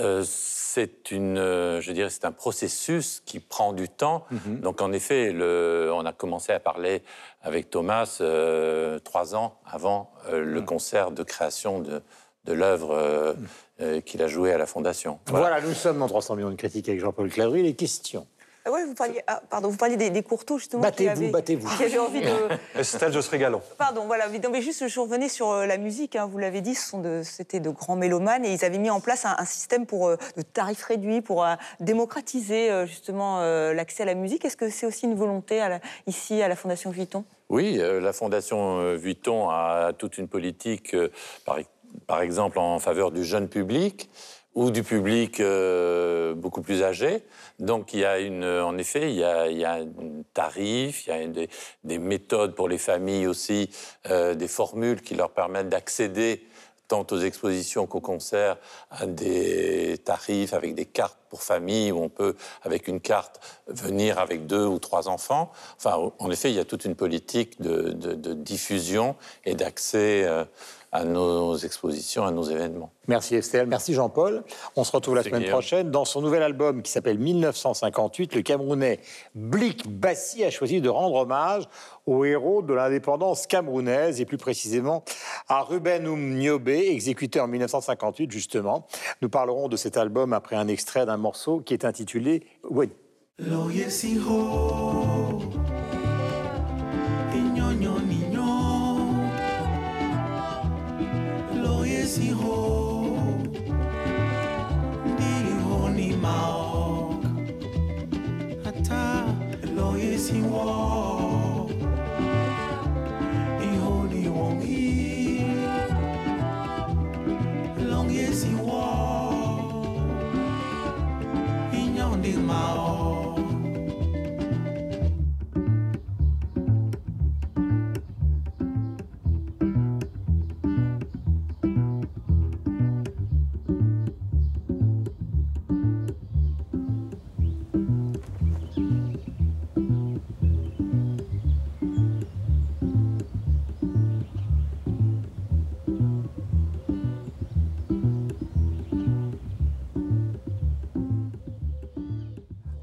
Euh, c'est une, euh, je dirais, c'est un processus qui prend du temps. Donc en effet, le, on a commencé à parler avec Thomas euh, trois ans avant le concert de création de, de l'œuvre euh, qu'il a jouée à la Fondation. Voilà. nous sommes dans 300 millions de critiques avec Jean-Paul Clavry. Les questions. Ah ouais, vous parliez, ah, pardon, vous parliez des, des courteaux justement. qui Battez-vous, avaient- battez-vous. Qui avaient envie de. Estelle, je serai galant. Pardon, voilà. mais non, mais juste, je revenais sur euh, la musique. hein, vous l'avez dit, de- c'était de, grands mélomanes et ils avaient mis en place un, un système pour euh, de tarifs réduits pour euh, démocratiser euh, justement euh, l'accès à la musique. Est-ce que c'est aussi une volonté à la- ici à la Fondation Vuitton? Oui, euh, la Fondation euh, Vuitton a toute une politique, euh, par, par exemple, en faveur du jeune public ou du public euh, beaucoup plus âgé. Donc, il y a une, en effet, il y a, un tarif, il y a des, des méthodes pour les familles aussi, euh, des formules qui leur permettent d'accéder tant aux expositions qu'aux concerts, à des tarifs avec des cartes pour famille, où on peut, avec une carte, venir avec deux ou trois enfants. Enfin, en effet, il y a toute une politique de, diffusion et d'accès euh, à nos expositions, à nos événements. Merci Estelle, merci Jean-Paul. On se retrouve la semaine Guillaume. prochaine. Dans son nouvel album qui s'appelle 1958, le Camerounais Blik Bassi a choisi de rendre hommage aux héros de l'indépendance camerounaise et plus précisément à Ruben Oum exécuté en 1958 justement. Nous parlerons de cet album après un extrait d'un morceau qui est intitulé Wed.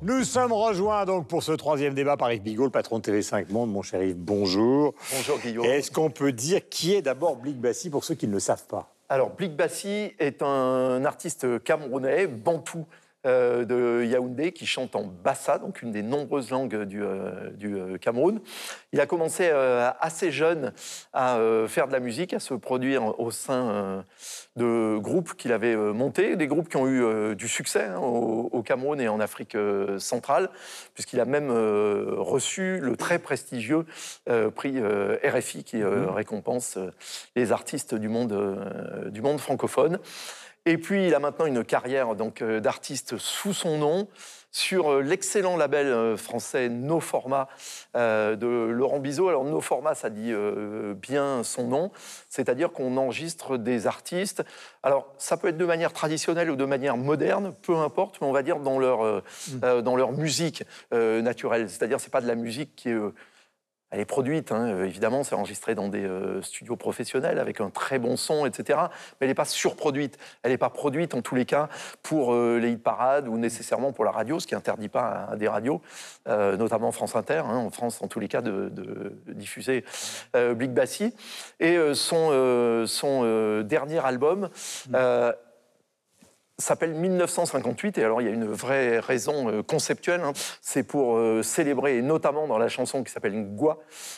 Nous sommes rejoints donc pour ce troisième débat par Yves Bigot, le patron de TV5 Monde. Mon cher Yves, bonjour. Bonjour Guillaume. Est-ce qu'on peut dire qui est d'abord Blik Bassi pour ceux qui ne le savent pas? Alors, Blik Bassi est un artiste camerounais, bantou, euh, de Yaoundé, qui chante en bassa, donc une des nombreuses langues du, euh, du, euh, Cameroun. Il a commencé euh, assez jeune à faire de la musique, à se produire au sein de groupes qu'il avait montés, des groupes qui ont eu du succès hein, au, au Cameroun et en Afrique centrale, puisqu'il a même reçu le très prestigieux prix RFI qui euh, récompense les artistes du monde, du monde francophone. Et puis, il a maintenant une carrière donc euh, d'artiste sous son nom sur euh, l'excellent label euh, français No Format euh, de Laurent Bizot. Alors, No Format, ça dit euh, bien son nom, c'est-à-dire qu'on enregistre des artistes. Alors, ça peut être de manière traditionnelle ou de manière moderne, peu importe, mais on va dire dans leur, euh, euh, dans leur musique naturelle. C'est-à-dire, c'est pas de la musique qui est elle est produite, hein, euh, évidemment, c'est enregistré dans des euh, studios professionnels avec un très bon son, etc. Mais elle n'est pas surproduite. Elle n'est pas produite, en tous les cas, pour euh, les hit parades ou nécessairement pour la radio, ce qui n'interdit pas à, des radios, euh, notamment France Inter, hein, en France, en tous les cas, de, de diffuser Blik Bassi. Et son, son dernier album. S'appelle 1958 et alors il y a une vraie raison euh, conceptuelle, hein. c'est pour euh, célébrer, et notamment dans la chanson qui s'appelle Ngwa,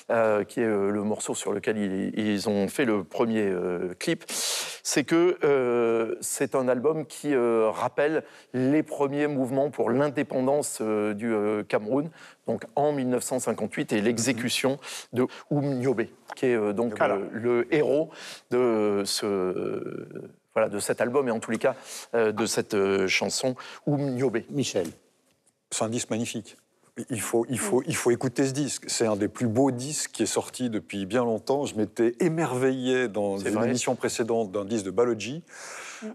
euh, qui est euh, le morceau sur lequel ils, ils ont fait le premier clip, c'est que c'est un album qui rappelle les premiers mouvements pour l'indépendance du Cameroun, donc en 1958 et l'exécution de Oum Nyobe, qui est donc le héros de ce voilà, de cet album et en tous les cas euh, de cette euh, chanson Oum Nyobe. Michel. C'est un disque magnifique. Il faut, il, faut, il faut écouter ce disque. C'est un des plus beaux disques qui est sorti depuis bien longtemps. Je m'étais émerveillé dans une vrai. émission précédente d'un disque de Balogi.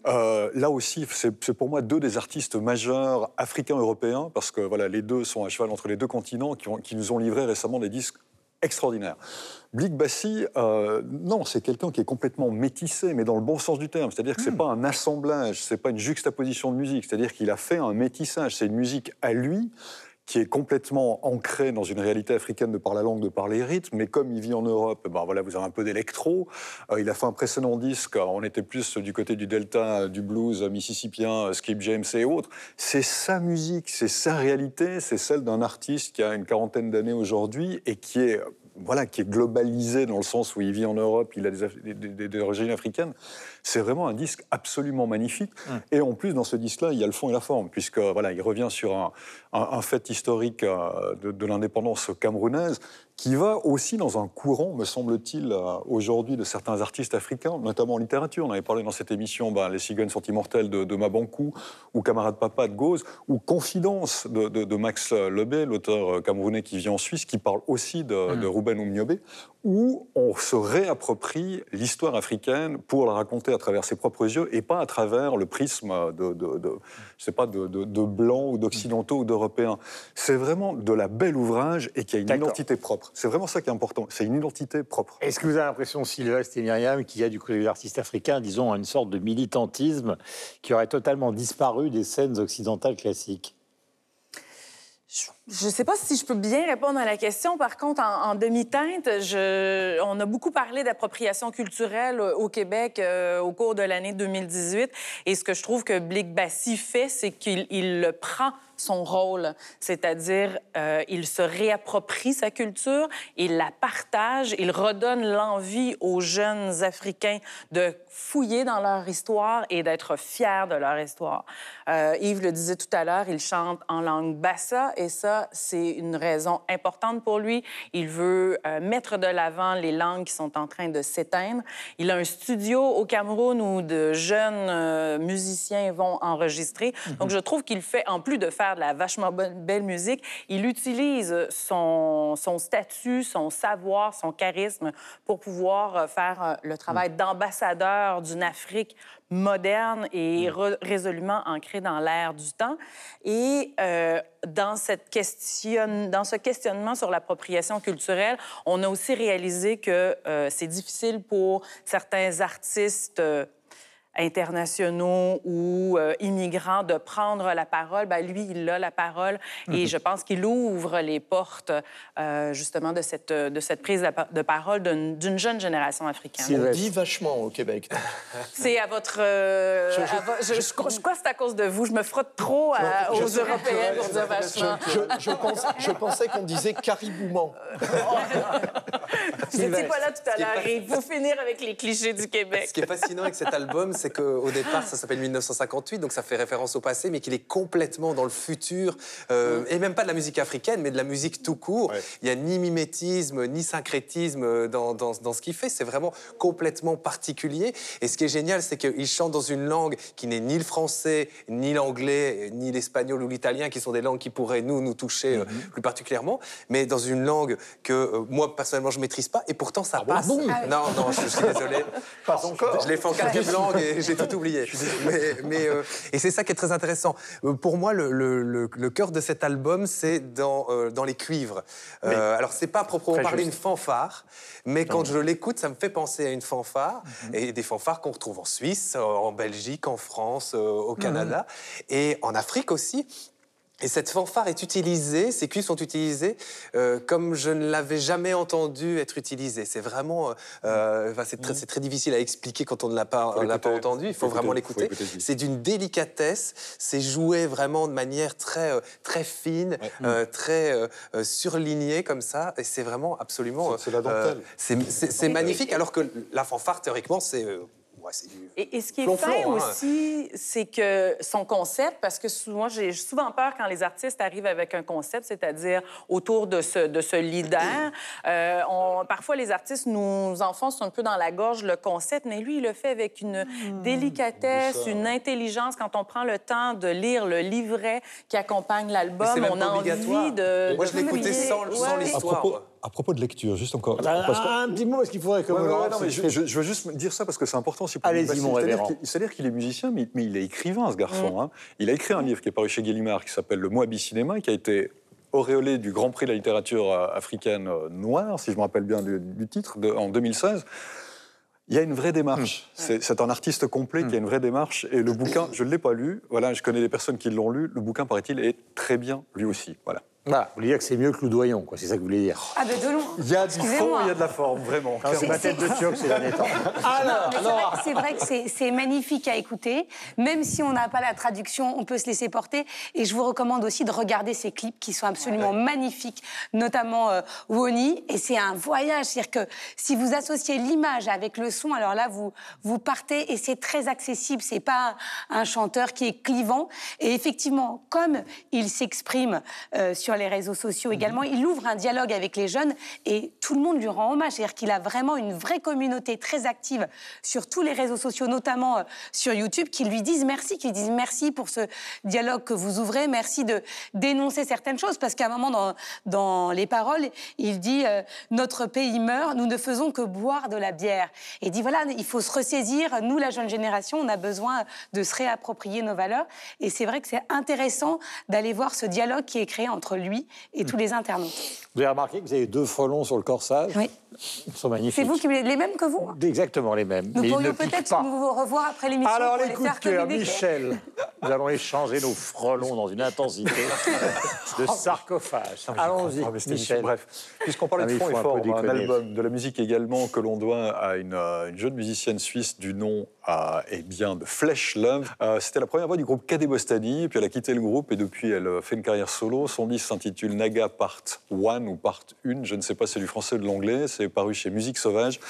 Euh, là aussi, c'est c'est pour moi deux des artistes majeurs africains-européens, parce que voilà, les deux sont à cheval entre les deux continents, qui, ont- qui nous ont livré récemment des disques extraordinaires. Blik Bassi, euh, non, c'est quelqu'un qui est complètement métissé, mais dans le bon sens du terme. C'est-à-dire que c'est pas un assemblage, c'est pas une juxtaposition de musique. C'est-à-dire qu'il a fait un métissage. C'est une musique à lui qui est complètement ancré dans une réalité africaine de par la langue, de par les rythmes. Mais comme il vit en Europe, ben voilà, vous avez un peu d'électro. Euh, il a fait un précédent disque, on était plus du côté du delta, du blues mississippien, Skip James et autres. C'est sa musique, c'est sa réalité, c'est celle d'un artiste qui a une quarantaine d'années aujourd'hui et qui est voilà, qui est globalisé dans le sens où il vit en Europe, il a des, origines africaines. C'est vraiment un disque absolument magnifique. Hum. Et en plus, dans ce disque-là, il y a le fond et la forme, puisque voilà, il revient sur un, un, fait historique euh, de, de l'indépendance camerounaise qui va aussi dans un courant, me semble-t-il, euh, aujourd'hui de certains artistes africains, notamment en littérature. On avait parlé dans cette émission ben, Les cigognes sont immortelles de, de Mabankou, ou Camarade Papa de Gauze, ou Confidence de, de Max Lebé, l'auteur camerounais qui vit en Suisse, qui parle aussi de, mmh. de Ruben Oumniobé, où on se réapproprie l'histoire africaine pour la raconter à travers ses propres yeux et pas à travers le prisme de, de, de je sais pas, de, blancs ou d'occidentaux ou d'européens. C'est vraiment de la belle ouvrage et qui a une identité propre. C'est vraiment ça qui est important. C'est une identité propre. Est-ce que vous avez l'impression, Sylvestre et Myriam, qu'il y a du côté des artistes africains, disons, une sorte de militantisme qui aurait totalement disparu des scènes occidentales classiques? Je ne sais pas si je peux bien répondre à la question. Par contre, en, demi-teinte, on a beaucoup parlé d'appropriation culturelle au Québec euh, au cours de l'année 2018. Et ce que je trouve que Blick Bassi fait, c'est qu'il le prend son rôle, c'est-à-dire euh, il se réapproprie sa culture, il la partage, il redonne l'envie aux jeunes Africains de fouiller dans leur histoire et d'être fiers de leur histoire. Euh, Yves le disait tout à l'heure, il chante en langue bassa et ça, c'est une raison importante pour lui. Il veut euh, mettre de l'avant les langues qui sont en train de s'éteindre. Il a un studio au Cameroun où de jeunes euh, musiciens vont enregistrer. Mm-hmm. Donc, je trouve qu'il fait, en plus de faire de la vachement belle musique. Il utilise son, son statut, son savoir, son charisme pour pouvoir euh, faire le travail mm. d'ambassadeur d'une Afrique moderne et mm. résolument ancrée dans l'ère du temps. Et euh, dans, cette question, dans ce questionnement sur l'appropriation culturelle, on a aussi réalisé que c'est difficile pour certains artistes internationaux ou euh, immigrants de prendre la parole, ben, lui, il a la parole et mhm. je pense qu'il ouvre les portes euh, justement de cette, de cette prise de parole d'une jeune génération africaine. On dit vachement au Québec. C'est à votre... Euh, je, je, crois que c'est à cause de vous. Je me frotte trop aux Européens pour dire vachement. Je, pense, je pensais qu'on disait caribouement. Vous n'étiez pas là tout à l'heure. Il faut finir avec les clichés du Québec. Ce qui est fascinant avec cet album, c'est qu'au départ, ça s'appelle 1958, donc ça fait référence au passé, mais qu'il est complètement dans le futur, euh, et même pas de la musique africaine, mais de la musique tout court. Il n'y a ni mimétisme, ni syncrétisme dans, dans, dans ce qu'il fait. C'est vraiment complètement particulier. Et ce qui est génial, c'est qu'il chante dans une langue qui n'est ni le français, ni l'anglais, ni l'espagnol ou l'italien, qui sont des langues qui pourraient nous, nous toucher euh, mhm. plus particulièrement, mais dans une langue que euh, moi, personnellement, je maîtrise pas, et pourtant ça ah passe. non, non, je, suis désolé. Pas encore. Je l'ai fait en quatrième langue et j'ai tout oublié. Mais, euh, et c'est ça qui est très intéressant. Euh, pour moi, le, le, cœur de cet album, c'est dans, euh, dans les cuivres. alors, c'est pas proprement parler une fanfare, mais quand je l'écoute, ça me fait penser à une fanfare, mhm. et des fanfares qu'on retrouve en Suisse, en Belgique, en France, au Canada, mhm. et en Afrique aussi. Et cette fanfare est utilisée, ces cuivres sont utilisés euh, comme je ne l'avais jamais entendu être utilisé. C'est vraiment, euh, euh c'est très, très, difficile à expliquer quand on ne l'a pas, pas entendu. Il faut, vraiment l'écouter. C'est d'une délicatesse. C'est joué vraiment de manière très, euh, très fine, euh, très surlignée comme ça. Et c'est vraiment absolument. C'est la dentelle. c'est magnifique. Alors que la fanfare, théoriquement, c'est et, ce qui est fin hein. aussi, c'est que son concept, parce que souvent, j'ai souvent peur quand les artistes arrivent avec un concept, c'est-à-dire autour de ce, de ce leader. Euh, on, parfois, les artistes nous enfoncent un peu dans la gorge le concept, mais lui, il le fait avec une hmm. délicatesse, une intelligence. Quand on prend le temps de lire le livret qui accompagne l'album, on a envie de. Moi, je l'écoutais sans, sans l'histoire. À propos de lecture, juste encore. Un petit mot, parce qu'il faudrait que. je, veux juste dire ça parce que c'est important aussi pour Allez-y, mon C'est-à-dire qu'il est musicien, mais, il est écrivain, ce garçon. Mm. Hein. Il a écrit un livre qui est paru chez Gallimard qui s'appelle Le Moabi Cinéma, qui a été auréolé du Grand Prix de la littérature euh, africaine euh, noire, si je me rappelle bien du, titre, en 2016. Il y a une vraie démarche. Mm. C'est un artiste complet qui a une vraie démarche. Et le bouquin, je ne l'ai pas lu. Voilà, je connais des personnes qui l'ont lu. Le bouquin, paraît-il, est très bien, lui aussi. Voilà. Voilà, vous voulez dire que c'est mieux que Loudoyon, quoi. C'est ça que vous voulez dire. Ah, ben de loin. Il y a du fond, il y a de la forme, vraiment. Non, c'est ma tête de turc ces derniers temps. Non, mais c'est vrai- que c'est- c'est magnifique à écouter. Même si on n'a pas la traduction, on peut se laisser porter. Et je vous recommande aussi de regarder ces clips qui sont absolument magnifiques, notamment euh, Woni. Et c'est un voyage. C'est-à-dire que si vous associez l'image avec le son, alors là, vous, vous partez et c'est très accessible. C'est pas un chanteur qui est clivant. Et effectivement, comme il s'exprime euh, sur les réseaux sociaux également, il ouvre un dialogue avec les jeunes et tout le monde lui rend hommage. C'est-à-dire qu'il a vraiment une vraie communauté très active sur tous les réseaux sociaux, notamment euh, sur YouTube, qui lui disent merci, qui lui disent merci pour ce dialogue que vous ouvrez, merci de dénoncer certaines choses, parce qu'à un moment dans, dans les paroles, il dit euh, notre pays meurt, nous ne faisons que boire de la bière. Et il dit voilà, il faut se ressaisir. Nous, la jeune génération, on a besoin de se réapproprier nos valeurs. Et c'est vrai que c'est intéressant d'aller voir ce dialogue qui est créé entre lui et tous les internautes. Vous avez remarqué que vous avez deux frelons sur le corsage Oui. Ils sont magnifiques. C'est vous qui les mêmes que vous Exactement les mêmes. Nous mais pourrions peut-être nous revoir après l'émission Alors pour les coups de cœur. Michel, nous allons échanger nos frelons dans une intensité de sarcophage. Allons-y, Ah, Michel. Bref, puisqu'on parlait Ah, de fond et un forme, un déconner. album, de la musique également que l'on doit à une, euh, une jeune musicienne suisse du nom euh, eh bien, de Flesh Love. Euh, C'était la première voix du groupe Cadet Bostani, puis elle a quitté le groupe et depuis elle fait une carrière solo. Son disque s'intitule Naga Part 1 ou Part 1, je ne sais pas si c'est du français ou de l'anglais, c'est paru chez Musique Sauvage.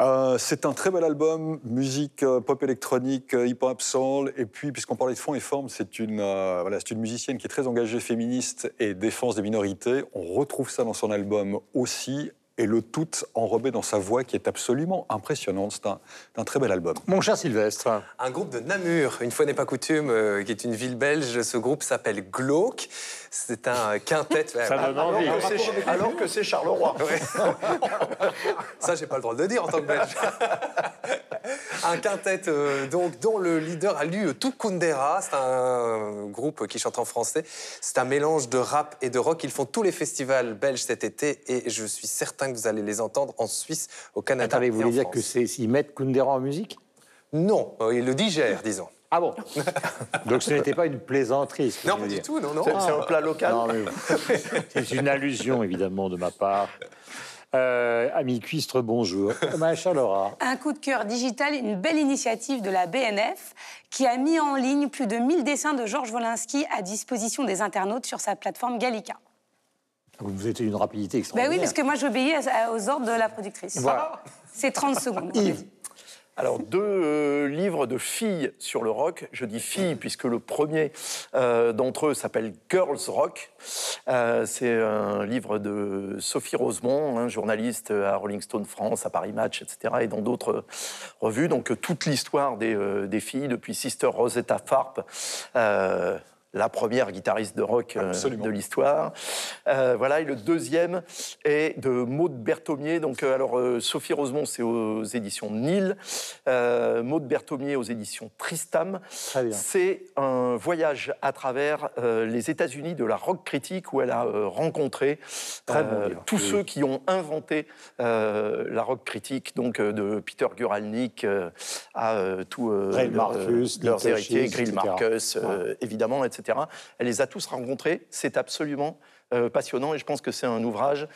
Euh, c'est un très bel album, musique euh, pop électronique, euh, hip-hop, soul. Et puis, puisqu'on parlait de fond et forme, c'est une, euh, voilà, une musicienne qui est très engagée féministe et défense des minorités. On retrouve ça dans son album aussi. Et le tout enrobé dans sa voix qui est absolument impressionnante. C'est un, un très bel album. Mon cher Sylvestre. Un groupe de Namur, une fois n'est pas coutume, euh, qui est une ville belge. Ce groupe s'appelle Glauque. C'est un quintet. Ça donne envie. Alors que c'est- Alors que c'est Charleroi. Ça, j'ai pas le droit de le dire en tant que belge. un quintet euh, donc, dont le leader a lu tout Kundera. C'est un groupe qui chante en français. C'est un mélange de rap et de rock. Ils font tous les festivals belges cet été et je suis certain que vous allez les entendre en Suisse, au Canada. Attendez, vous voulez dire France. que c'est s'ils mettent Kundera en musique? Non, euh, ils le digèrent, disons. Ah bon Donc ce n'était pas une plaisanterie. ce que Non, pas du tout, non, non. C'est un plat local. Non, mais- C'est une allusion, évidemment, de ma part. Euh, ami Cuistre, bonjour. Ma chère Laura. Un coup de cœur digital, une belle initiative de la BNF qui a mis en ligne plus de 1000 dessins de Georges Wolinski à disposition des internautes sur sa plateforme Gallica. Vous êtes une rapidité Ben extraordinaire. oui, parce que moi j'obéis aux ordres de la productrice. Voilà. C'est 30 secondes. Yves. Alors, deux euh, livres de filles sur le rock. Je dis filles puisque le premier euh, d'entre eux s'appelle Girls Rock. Euh, c'est un livre de Sophie Rosemont, hein, journaliste à Rolling Stone France, à Paris Match, etc., et dans d'autres revues. Donc, toute l'histoire des, des filles, depuis Sister Rosetta Tharpe. La première guitariste de rock euh, Absolument. de l'histoire. Euh, voilà, et le deuxième est de Maud Berthomier. Donc, euh, alors, Sophie Rosemont, c'est aux éditions Nil. Euh, Maud Berthomier aux éditions Tristam. C'est un voyage à travers euh, les États-Unis de la rock critique où elle a rencontré bon tous Oui. ceux qui ont inventé la rock critique, donc de Peter Guralnick à tous leurs, Marcus, leurs héritiers, Grill. Marcus, évidemment, etc. Elle les a tous rencontrés. C'est absolument euh, passionnant et je pense que c'est un ouvrage,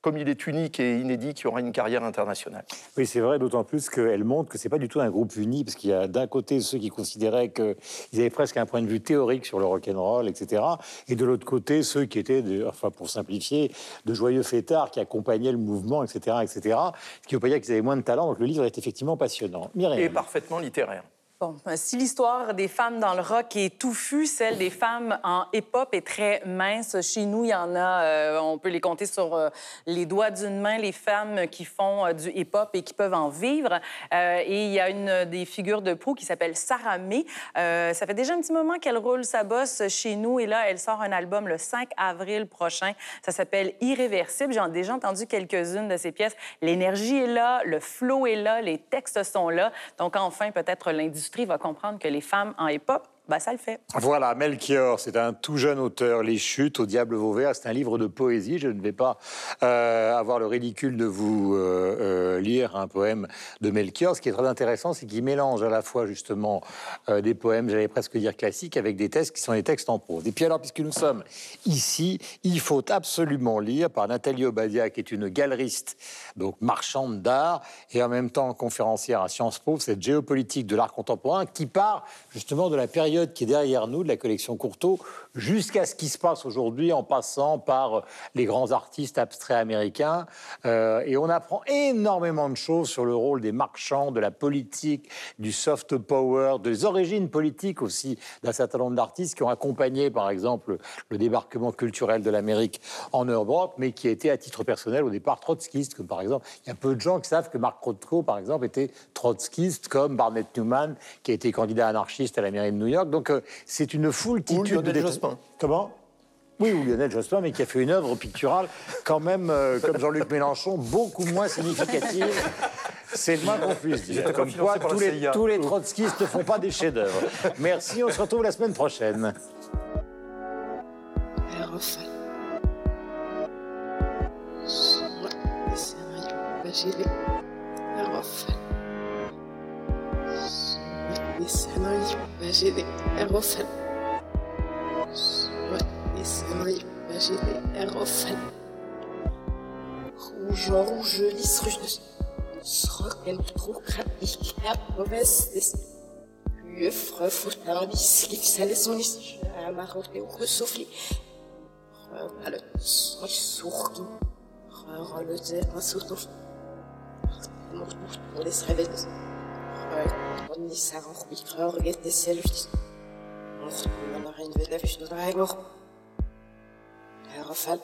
comme il est unique et inédit, qui aura une carrière internationale. Oui, c'est vrai, d'autant plus qu'elle montre que c'est pas du tout un groupe uni, parce qu'il y a d'un côté ceux qui considéraient qu'ils avaient presque un point de vue théorique sur le rock'n'roll, etc. Et de l'autre côté, ceux qui étaient, de- enfin pour simplifier, de joyeux fêtards qui accompagnaient le mouvement, etc. etc. Ce qui ne veut pas dire qu'ils avaient moins de talent, donc le livre est effectivement passionnant. Mireille. Et parfaitement littéraire. Si l'histoire des femmes dans le rock est touffue, celle des femmes en hip-hop est très mince. Chez nous, il y en a, euh, on peut les compter sur euh, les doigts d'une main, les femmes qui font euh, du hip-hop et qui peuvent en vivre. Et il y a une des figures de proue qui s'appelle Sarah May. Ça fait déjà un petit moment qu'elle roule sa bosse chez nous et là, elle sort un album le 5 avril prochain. Ça s'appelle Irréversible. J'ai déjà entendu quelques-unes de ses pièces. L'énergie est là, le flow est là, les textes sont là. Donc enfin, peut-être l'industrie va comprendre que les femmes en hip-hop, bah, ça le fait. Voilà, Melchior, c'est un tout jeune auteur, Les Chutes au Diable Vauvert. C'est un livre de poésie. Je ne vais pas euh, avoir le ridicule de vous euh, euh, lire un poème de Melchior. Ce qui est très intéressant, c'est qu'il mélange à la fois justement des poèmes, j'allais presque dire classiques, avec des textes qui sont des textes en prose. Et puis alors, puisque nous sommes ici, il faut absolument lire par Nathalie Obadia, qui est une galeriste, donc marchande d'art, et en même temps conférencière à Sciences Po, cette géopolitique de l'art contemporain qui part justement de la période qui est derrière nous, de la collection Courtauld, jusqu'à ce qui se passe aujourd'hui, en passant par les grands artistes abstraits américains. Euh, et on apprend énormément de choses sur le rôle des marchands, de la politique, du soft power, des origines politiques aussi d'un certain nombre d'artistes qui ont accompagné, par exemple, le débarquement culturel de l'Amérique en Europe, mais qui étaient à titre personnel au départ trotskistes, comme par exemple, il y a peu de gens qui savent que Marc Rothko, par exemple, était trotskiste, comme Barnett Newman, qui a été candidat anarchiste à la mairie de New York. Donc euh, c'est une foultitude de... Jospin. Comment? Oui, ou Lionel Jospin, mais qui a fait une œuvre picturale quand même, euh, comme Jean-Luc Mélenchon, beaucoup moins significative. C'est le moins qu'on puisse dire. Comme quoi, tous les, tous les trotskistes ne font pas des chefs-d'œuvre. Merci, on se retrouve la semaine prochaine. Rouge en rouge, lisse, ruge, Srocken, trokrat, ich hab bestes. Höfre, futter, bis, liv, sale, son, is, marot, et resouffli. Römale, soy, surtout. Römale, zéro, surtout. Mort, mort, pour les réveils. Römale, ni, ça, rend, micro, Ondan insan okuyup kavga ettiselmiştir. Okuyup bana kendine bir şey daha yok. Her fall.